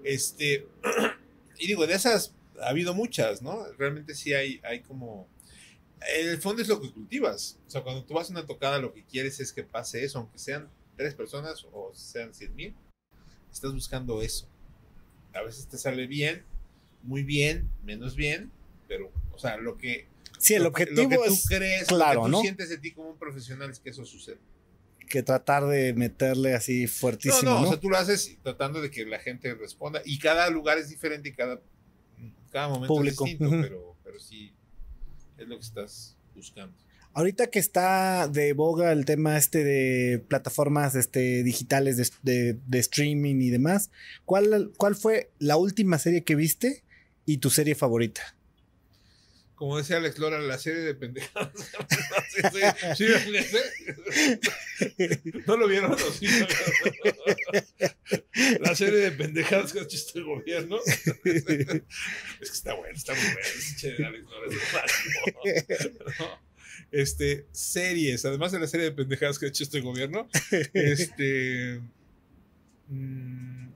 B: Este, [CLEARS THROAT] y digo, de esas ha habido muchas, ¿no? Realmente sí hay, hay como. En el fondo es lo que cultivas. O sea, cuando tú vas a una tocada, lo que quieres es que pase eso, aunque sean tres personas o sean cien mil. Estás buscando eso. A veces te sale bien, muy bien, menos bien, pero, o sea, lo que.
A: Sí, el objetivo
B: lo que tú
A: es
B: crees,
A: claro,
B: lo que tú
A: ¿no?
B: sientes de ti como un profesional es que eso suceda.
A: que tratar de meterle así fuertísimo,
B: no,
A: ¿no?
B: no, o sea, tú lo haces tratando de que la gente responda y cada lugar es diferente y cada, cada momento
A: Público,
B: es distinto,
A: ujú.
B: pero, pero sí es lo que estás buscando.
A: Ahorita que está de boga el tema este de plataformas este, digitales de, de- de streaming y demás, ¿cuál, ¿cuál fue la última serie que viste y tu serie favorita?
B: Como decía Alex Lora, la serie de pendejadas. [LAUGHS] Sí, sí. ¿No lo vieron? Sí. La serie de pendejadas que ha hecho este gobierno. [LAUGHS] Es que está bueno, está muy bueno. Este, series, además de la serie de pendejadas que ha hecho este gobierno, este. mm,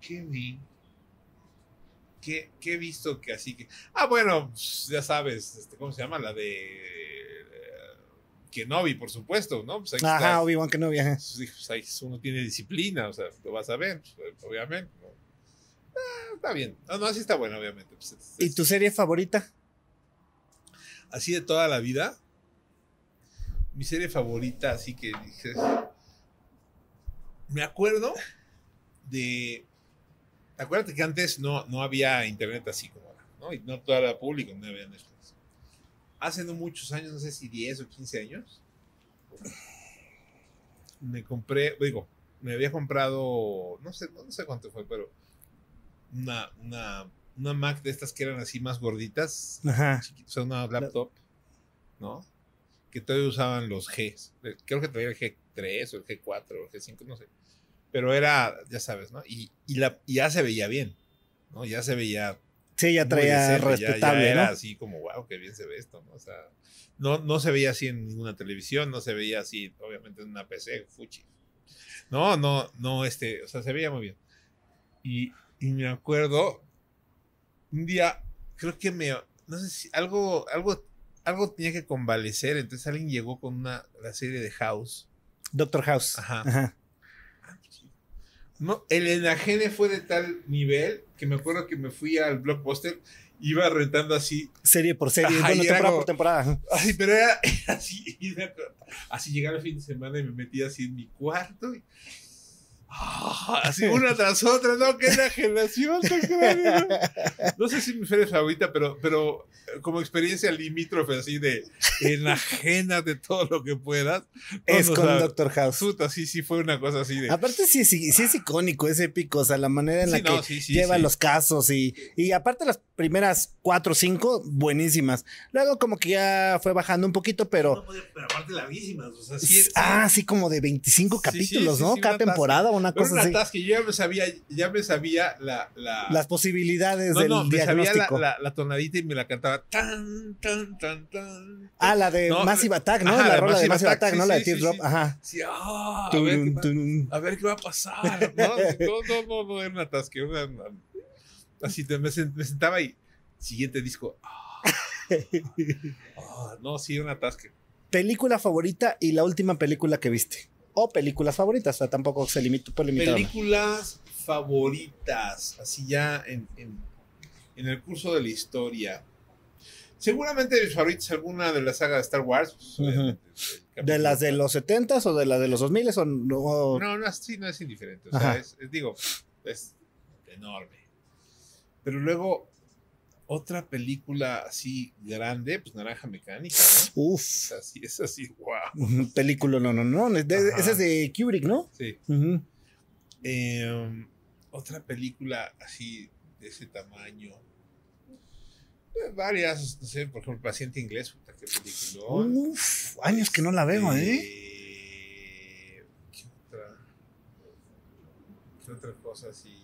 B: ¿Qué vi? ¿Qué, qué he visto que así que. Ah, bueno, pues, ya sabes, este, ¿cómo se llama? La de. eh, Kenobi, por supuesto, ¿no? Pues ahí.
A: Ajá, Obi-Wan Kenobi, ajá.
B: Pues, pues, ahí uno tiene disciplina, o sea, lo vas a ver, pues, obviamente. ¿no? Ah, está bien. No, no, así está bueno, obviamente. pues, es-
A: ¿Y tu serie favorita?
B: así de toda la vida. Mi serie favorita, así que dije. Me acuerdo de. Acuérdate que antes no, no había internet así como ahora, ¿no? Y no todo era público, no había Netflix. Hace no muchos años, no sé si 10 o 15 años, me compré, digo, me había comprado, no sé, no sé cuánto fue, pero una, una, una Mac de estas que eran así más gorditas,
A: Ajá.
B: o sea, una laptop, ¿no? Que todavía usaban los Gs. Creo que todavía el G3 o el G4 o el G5, no sé. Pero era, ya sabes, ¿no? Y, y, la, y ya se veía bien, ¿no? Ya se veía
A: Sí, ya traía
B: ya-
A: respetable,
B: ya era
A: ¿no?
B: así como, wow, qué bien se ve esto, ¿no? O sea, no, no se veía así en ninguna televisión, no se veía así, obviamente, en una PC, fuchi. No, no, no, este, o sea, se veía muy bien. Y, y me acuerdo, un día, creo que me, no sé si algo, algo, algo tenía que convalecer, entonces alguien llegó con una, la serie de House.
A: Doctor House.
B: Ajá.
A: Ajá.
B: No, el enajene fue de tal nivel que me acuerdo que me fui al blockbuster, iba rentando así
A: Serie por serie,
B: Ajá,
A: bueno,
B: era
A: temporada
B: como-
A: por temporada.
B: Así, pero era, [LAUGHS] era así. acuerdo- Así llegaba el fin de semana y me metía así en mi cuarto. Y, [LAUGHS] Así una tras otra, ¿no? ¡Qué enajenación tan grande! No, No sé si mi serie favorita, pero, pero eh, como experiencia limítrofe, así de enajena de todo lo que puedas.
A: Es con
B: sabes.
A: Doctor House.
B: Puta, sí, sí, fue una cosa así de.
A: Aparte sí, sí, sí es icónico, es épico, o sea, la manera en la
B: Sí, no,
A: que
B: sí, sí,
A: lleva
B: sí.
A: los casos y, y aparte las primeras cuatro o cinco, buenísimas. Luego como que ya fue bajando un poquito, pero...
B: No podía- pero aparte lavísimas, o sea, sí,
A: ah, sí, como de 25
B: Sí, sí,
A: capítulos,
B: sí,
A: ¿no?
B: sí,
A: Cada temporada, una
B: Pero
A: cosa
B: una
A: así.
B: tasca, yo ya me sabía, ya me sabía la, la,
A: Las posibilidades
B: no,
A: del
B: no, me sabía la, la, la tonadita y me la cantaba tan, tan, tan, tan.
A: Ah, la de
B: No,
A: Massive Attack, ¿no?
B: ajá,
A: la rola de
B: Massive Attack,
A: Attack,
B: sí,
A: ¿no? La de
B: sí,
A: Teardrop,
B: sí.
A: ajá.
B: Ah, a, ver qué va, a ver qué va a pasar. No, [LAUGHS] no, no, no, era una era una- una- así te- me, sen- me sentaba y siguiente disco. ah, ah, no, sí, era una tasca.
A: Película favorita y la última película que viste. O películas favoritas, o sea, tampoco se limita por limitar.
B: Películas favoritas, así ya en, en, en el curso de la historia. Seguramente mis favoritas alguna de la saga de Star Wars. pues,
A: Ujú.
B: obviamente, el
A: ¿De las de
B: capítulo-
A: los 70s o de las de los 2000s o no?
B: No, no, sí, no es indiferente. O sea, es, es- digo, es enorme. Pero luego, otra película así grande, pues Naranja Mecánica, ¿no?
A: Uf,
B: Es así, es así, wow.
A: película, no, no, no. es de- esa es de Kubrick, ¿no?
B: Sí. Eh, otra película así de ese tamaño. Eh, varias, no sé, por ejemplo, Paciente Inglés, puta, qué película.
A: Uf, años que no la veo, ¿eh?
B: Eh, ¿Qué otra? ¿Qué otra cosa así?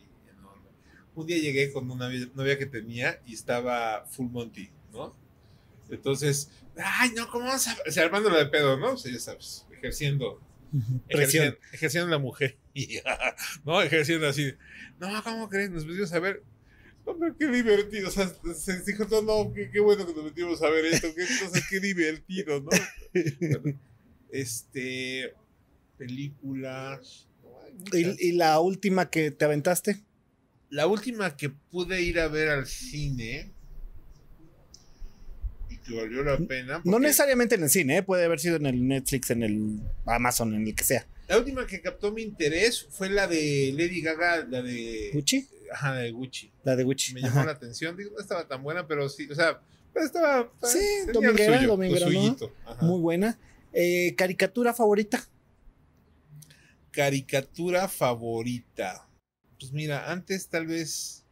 B: Un día llegué con una novia- que tenía y estaba Full Monty, ¿no? Entonces, ay, no, ¿cómo vamos a...? O sea, armándolo de pedo, ¿no? O sea, ya sabes, ejerciendo ejerciendo, ejerciendo la mujer. [LAUGHS] No, ejerciendo así. No, ¿cómo crees? Nos metimos a ver. Qué divertido. O sea, se dijo, no, no, qué, qué bueno que nos metimos a ver esto. Qué, qué divertido, ¿no? Bueno, este. Películas. no, hay muchas.
A: ¿Y, y la última que te aventaste?
B: La última que pude ir a ver al cine. Y que valió la pena.
A: No necesariamente en el cine, ¿eh? puede haber sido en el Netflix, en el Amazon, en el que sea.
B: La última que captó mi interés fue la de Lady Gaga, la de.
A: ¿Gucci?
B: Ajá, la de Gucci.
A: La de Gucci.
B: me llamó
A: Ajá.
B: la atención. Digo, no estaba tan buena, pero sí, o sea, pero estaba.
A: Sí,
B: tenía
A: dominguera, dominguera. Muy buena. Eh, ¿Caricatura favorita?
B: Caricatura favorita. Pues mira, antes tal vez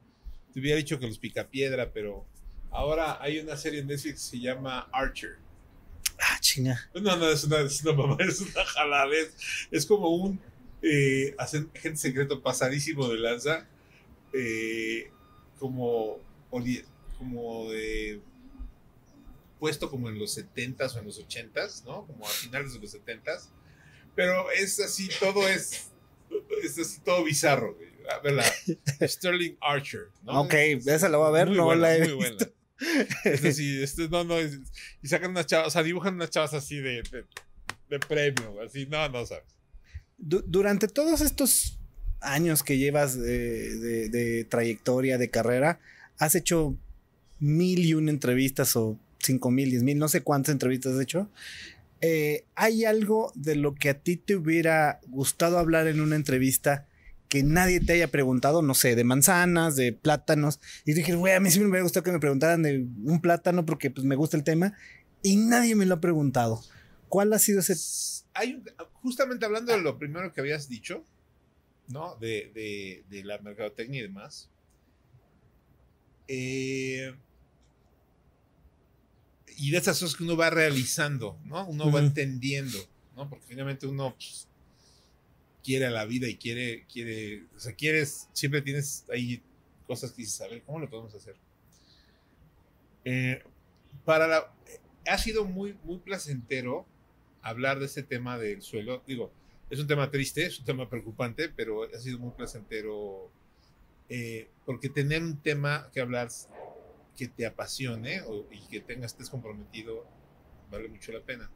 B: te hubiera dicho que los Picapiedra, pero ahora hay una serie en Netflix que se llama Archer.
A: Ah, chinga.
B: No, no, es una, es una mamá, [LAUGHS] es una jaladez. Es como un eh, hacen- agente secreto pasadísimo de lanza, eh, como, como de puesto como en los 70s o en los 80s, ¿no? Como a finales de los 70s. Pero es así, todo es, es así, todo bizarro. güey. A Sterling Archer, ¿no?
A: Ok,
B: Es-
A: esa la voy a ver, no
B: buena,
A: la he
B: muy buena. Es así, este, no, no, es- y sacan unas chavas, o sea, dibujan unas chavas así de, de, de premio, así, no, no sabes.
A: Du- durante todos estos años que llevas de, de- de trayectoria, de carrera, has hecho mil y una entrevistas o cinco mil, diez mil, no sé cuántas entrevistas has hecho. Eh, ¿Hay algo de lo que a ti te hubiera gustado hablar en una entrevista que nadie te haya preguntado? No sé, de manzanas, de plátanos. Y dije, güey, a mí sí me hubiera gustado que me preguntaran de un plátano porque pues, me gusta el tema. Y nadie me lo ha preguntado. ¿Cuál ha sido ese
B: Hay un- justamente hablando de lo primero que habías dicho, ¿no? De, de, de la mercadotecnia y demás. eh, y de esas cosas que uno va realizando, ¿no? Uno va entendiendo, ¿no? Porque finalmente uno pues, quiere a la vida y quiere, quiere, o sea, quieres, siempre tienes ahí cosas que dices, a ver, ¿cómo lo podemos hacer? Eh, para la, ha sido muy, muy placentero hablar de este tema del suelo. Digo, es un tema triste, es un tema preocupante, pero ha sido muy placentero eh, porque tener un tema que hablar que te apasione o- y que tengas, estés comprometido, vale mucho la pena.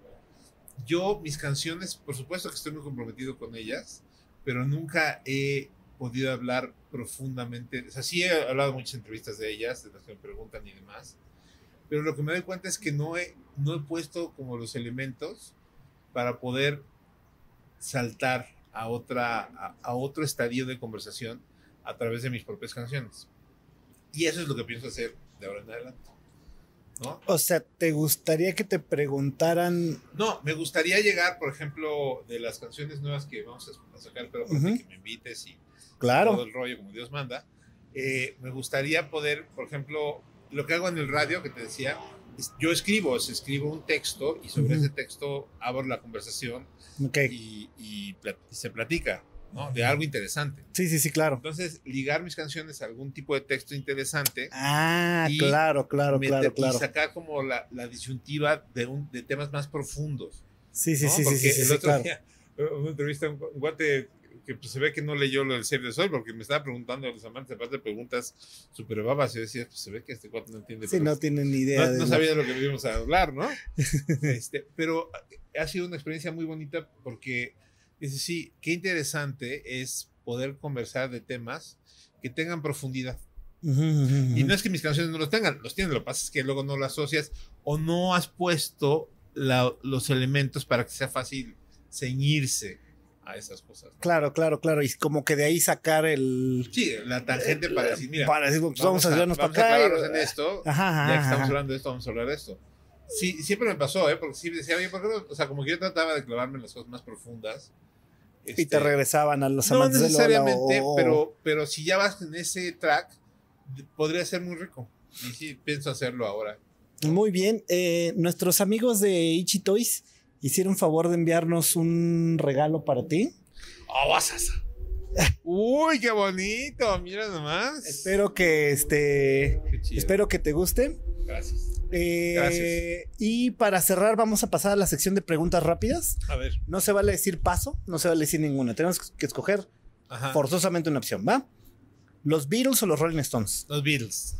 B: Yo, mis canciones, por supuesto que estoy muy comprometido con ellas, pero nunca he podido hablar profundamente. O sea, sí he hablado muchas entrevistas de ellas, de las que me preguntan y demás, pero lo que me doy cuenta es que no he, no he puesto como los elementos para poder saltar a, otra, a, a otro estadio de conversación a través de mis propias canciones. Y eso es lo que pienso hacer de ahora en adelante. ¿No?
A: O sea, ¿te gustaría que te preguntaran?
B: No, me gustaría llegar, por ejemplo, de las canciones nuevas que vamos a sacar, pero para que me invites y todo
A: Claro.
B: el rollo como Dios manda. eh, me gustaría poder, por ejemplo, lo que hago en el radio, que te decía, es- yo escribo, es- escribo un texto y sobre ese texto abro la conversación y, y se platica, ¿no? De algo interesante.
A: Sí, sí, sí, claro.
B: Entonces, ligar mis canciones a algún tipo de texto interesante
A: Ah,
B: Y
A: claro, claro,
B: meter-
A: claro,
B: y
A: claro.
B: sacar como la, la disyuntiva de, un, de temas más profundos.
A: Sí, sí,
B: ¿no?
A: sí, sí,
B: Porque
A: sí, sí,
B: el
A: sí,
B: otro
A: claro.
B: día, una entrevista un gu- un guate que pues, se ve que no leyó lo del Save the Sol porque me estaba preguntando a los amantes, aparte de preguntas súper babas, y yo decía, pues se ve que este guate no entiende.
A: Sí, no tienen ni idea
B: no,
A: de
B: no sabía de lo que íbamos a hablar, ¿no? [LAUGHS] Este, pero ha sido una experiencia muy bonita porque dice, sí, qué interesante es poder conversar de temas que tengan profundidad. Y no es que mis canciones no los tengan, los tienen, lo que pasa es que luego no lo asocias o no has puesto la- los elementos para que sea fácil ceñirse a esas cosas. ¿no?
A: Claro, claro, claro. Y como que de ahí sacar el.
B: Sí, la tangente para decir, mira,
A: Para decir, pues, vamos, a desviarnos
B: vamos
A: para
B: a
A: acá.
B: clavarnos en esto,
A: Ajá, ajá,
B: ya que estamos
A: ajá.
B: hablando de esto, vamos a hablar de esto. Sí, siempre me pasó, ¿eh? Porque sí decía, oye, ¿por qué no? O sea, como que yo trataba de clavarme en las cosas más profundas.
A: Y te
B: Este,
A: regresaban a los
B: No
A: amantes de Lola
B: necesariamente,
A: o-
B: pero, pero si ya vas en ese track, podría ser muy rico. Y sí, pienso hacerlo ahora.
A: Muy bien. eh, nuestros amigos de Ichi Toys hicieron favor de enviarnos un regalo para ti.
B: ¡Oh! ¡Uy, qué bonito! Mira nomás.
A: Espero que este. Espero que te guste.
B: Gracias.
A: Eh,
B: Gracias.
A: Y para cerrar, vamos a pasar a la sección de preguntas rápidas.
B: A ver.
A: No se vale decir paso, no se vale decir ninguna. Tenemos que escoger
B: Ajá.
A: forzosamente una opción, ¿va? ¿Los Beatles o los Rolling Stones?
B: Los Beatles.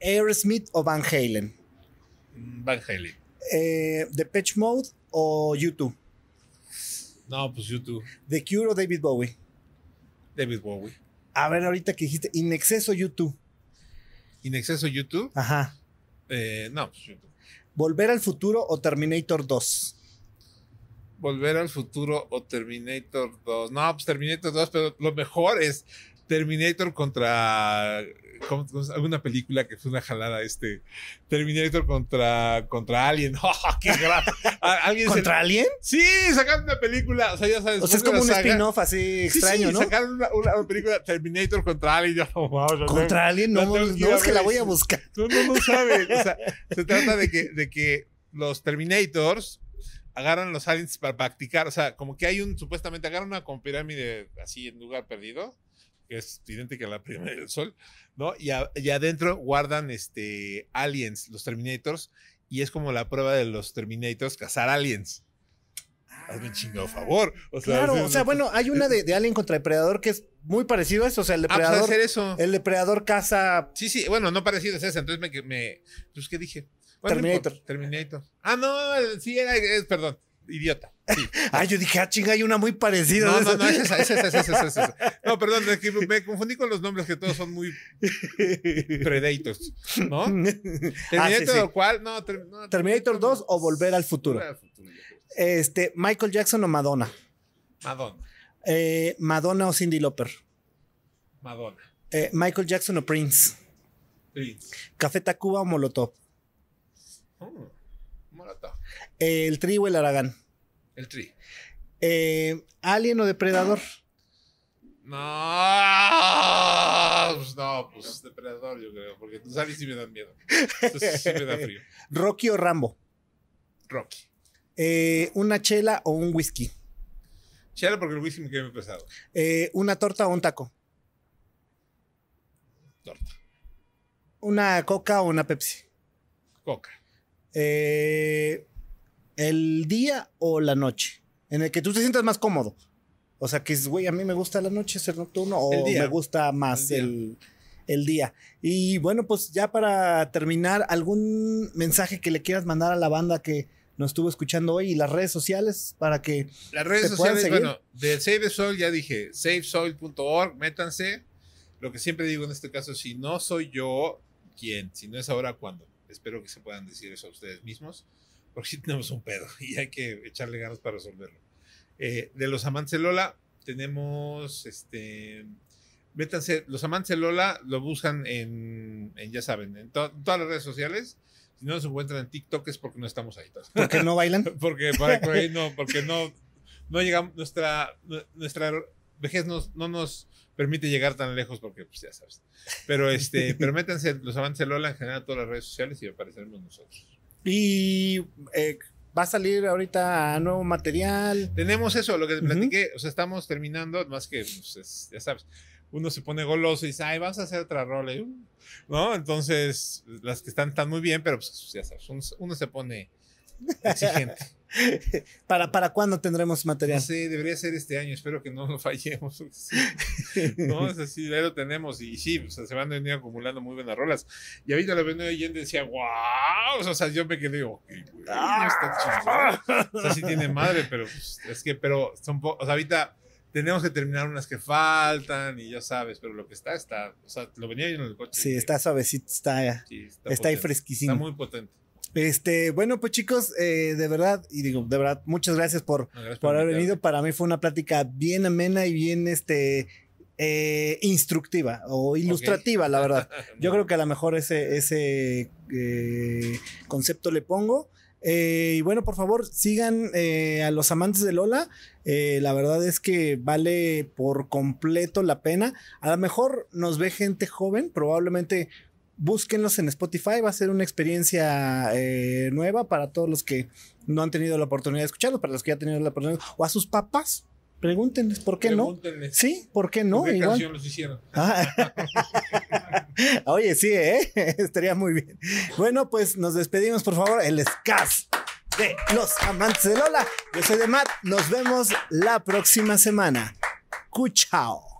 A: ¿Aerosmith o Van Halen?
B: Mm, Van Halen.
A: Eh, ¿Depeche Mode o U2?
B: No, pues YouTube.
A: ¿The Cure o David Bowie?
B: David Bowie.
A: A ver, ahorita que dijiste, In exceso U2.
B: ¿In exceso YouTube?
A: Ajá.
B: Eh, no, pues.
A: ¿Volver al futuro o Terminator 2?
B: Volver al futuro o Terminator 2. No, pues Terminator 2, pero lo mejor es Terminator contra ¿cómo- cómo es? alguna película que fue una jalada este Terminator contra contra Alien. [LAUGHS] ¡Oh, qué ¿Alguien se-
A: ¿Contra alguien?
B: Sí, sacaron una película, o sea, ya sabes.
A: O sea, es como un
B: saga-
A: spin-off así
B: Sí,
A: extraño,
B: sí,
A: ¿no?
B: Sacaron una, una película Terminator contra Alien. Yo, no,
A: ¿Contra? No,
B: tengo ir
A: no
B: a
A: es que la voy a buscar.
B: No, no, no sabe. O sea, [LAUGHS] se trata de que, de que los Terminators agarran los aliens para practicar. O sea, como que hay un, supuestamente, agarran una con pirámide así en lugar perdido, que es idéntica a la pirámide del Sol, ¿no? Y, a- y adentro guardan este, aliens, los Terminators, y es como la prueba de los Terminators cazar aliens. Hazme un chingado favor. O sea,
A: Claro, o sea, bueno, hay una de, de Alien contra Depredador que es muy parecido a eso. O sea, el
B: Ah, pues
A: depredador,
B: hacer eso.
A: el depredador caza.
B: Sí, sí, bueno, no parecido es esa, entonces me, me pues, ¿qué dije? Bueno, no
A: Terminator.
B: Terminator. Ah, no, sí, era, es, perdón, idiota. Sí. [LAUGHS]
A: Ay, yo dije, ah, chinga, hay una muy parecida.
B: No, no, no, es esa, es esa, es esa, es esa, es esa. [LAUGHS] No, perdón, es que me confundí con los nombres que todos son muy [LAUGHS] predators, ¿no?
A: Ah,
B: Terminator,
A: sí, sí.
B: o ¿cuál? No, ter- no,
A: Terminator 2 o Volver al Futuro.
B: Volver al futuro, yo creo.
A: Este, Michael Jackson o Madonna.
B: Madonna,
A: Eh, Madonna o Cindy Lauper.
B: Madonna,
A: Eh, Michael Jackson o Prince.
B: Prince.
A: Café Tacuba o Molotov.
B: Oh, Molotov.
A: El Tri o el Aragán.
B: El Tri.
A: Eh, Alien o Depredador.
B: No, pues no, pues depredador, yo creo, porque tú sabes si me dan miedo. Entonces, sí me da frío.
A: Rocky o Rambo.
B: Rocky.
A: Eh, una chela o un whisky.
B: Chela porque el whisky me queda muy pesado.
A: Eh, una torta o un taco.
B: Torta.
A: Una coca o una Pepsi.
B: Coca.
A: Eh, el día o la noche. En el que tú te sientas más cómodo. O sea, que es, güey, a mí me gusta la noche ser nocturno o
B: día.
A: me gusta más
B: El
A: el, el día. Y bueno, pues ya para terminar, ¿algún mensaje que le quieras mandar a la banda que nos estuvo escuchando hoy y las redes sociales para que...
B: Las redes
A: ¿Te pueden
B: sociales,
A: seguir?
B: bueno, de Save the Soil ya dije, savesoil.org, métanse. Lo que siempre digo en este caso, si no soy yo, ¿quién? Si no es ahora, ¿cuándo? Espero que se puedan decir eso a ustedes mismos, porque sí tenemos un pedo [LAUGHS] y hay que echarle ganas para resolverlo. Eh, de los amantes de Lola, tenemos este. Métanse, los amantes de Lola lo buscan en, en, ya saben, en, to- en todas las redes sociales. Si no nos encuentran en TikTok es porque no estamos ahí. [LAUGHS]
A: ¿Por qué no bailan?
B: porque por ahí, por ahí no, porque no, no llegamos, nuestra, nuestra vejez nos- no nos permite llegar tan lejos porque, pues ya sabes. Pero este, pero métanse los amantes de Lola en general a todas las redes sociales y apareceremos nosotros.
A: Y eh, va a salir ahorita nuevo material.
B: Tenemos eso, lo que te platiqué, o sea, estamos terminando, más que, pues, es- ya sabes, uno se pone goloso y dice, ay, vamos a hacer otra rola, ¿no? Entonces, las que están, están muy bien, pero pues ya sabes, uno, uno se pone exigente. [LAUGHS]
A: ¿Para, ¿Para cuándo tendremos
B: No
A: material?
B: sé, debería ser este año, espero que no lo fallemos. Sí. No, [LAUGHS] es así, ya lo tenemos y sí, o sea, se van a venir acumulando muy buenas rolas. Y ahorita la venía oyendo y decía, wow, o sea, yo me quedé, ok, güey, no está chingón. O sea, sí tiene madre, pero pues, es que, pero son po- o sea, ahorita tenemos que terminar unas que faltan y ya sabes, pero lo que está, está. O sea, lo venía yo en el coche.
A: Sí, está suavecito, está,
B: Sí,
A: está, ahí
B: potente.
A: fresquísimo.
B: Está muy potente.
A: Este, bueno, pues chicos, eh, de verdad, y digo, de verdad, muchas gracias por,
B: No, gracias
A: por haber venido. Para mí fue una plática bien amena y bien este, eh, instructiva o ilustrativa, la verdad. [LAUGHS] Yo creo que a lo mejor ese, ese eh, concepto le pongo. Eh, y bueno, por favor, sigan eh, a los amantes de Lola. Eh, la verdad es que vale por completo la pena. A lo mejor nos ve gente joven, probablemente búsquenlos en Spotify. Va a ser una experiencia eh, nueva para todos los que no han tenido la oportunidad de escucharlo, para los que ya han tenido la oportunidad, o a sus papás. Pregúntenles, ¿por qué no?
B: Pregúntenle,
A: Sí, ¿por qué no?
B: ¿con ¿Qué
A: Igual.
B: canción los hicieron?
A: Ah. [LAUGHS] Oye, sí, ¿eh? [LAUGHS] Estaría muy bien. Bueno, pues nos despedimos, por favor. El Scas de los amantes de Lola. Yo soy de Matt. Nos vemos la próxima semana. Cuchao.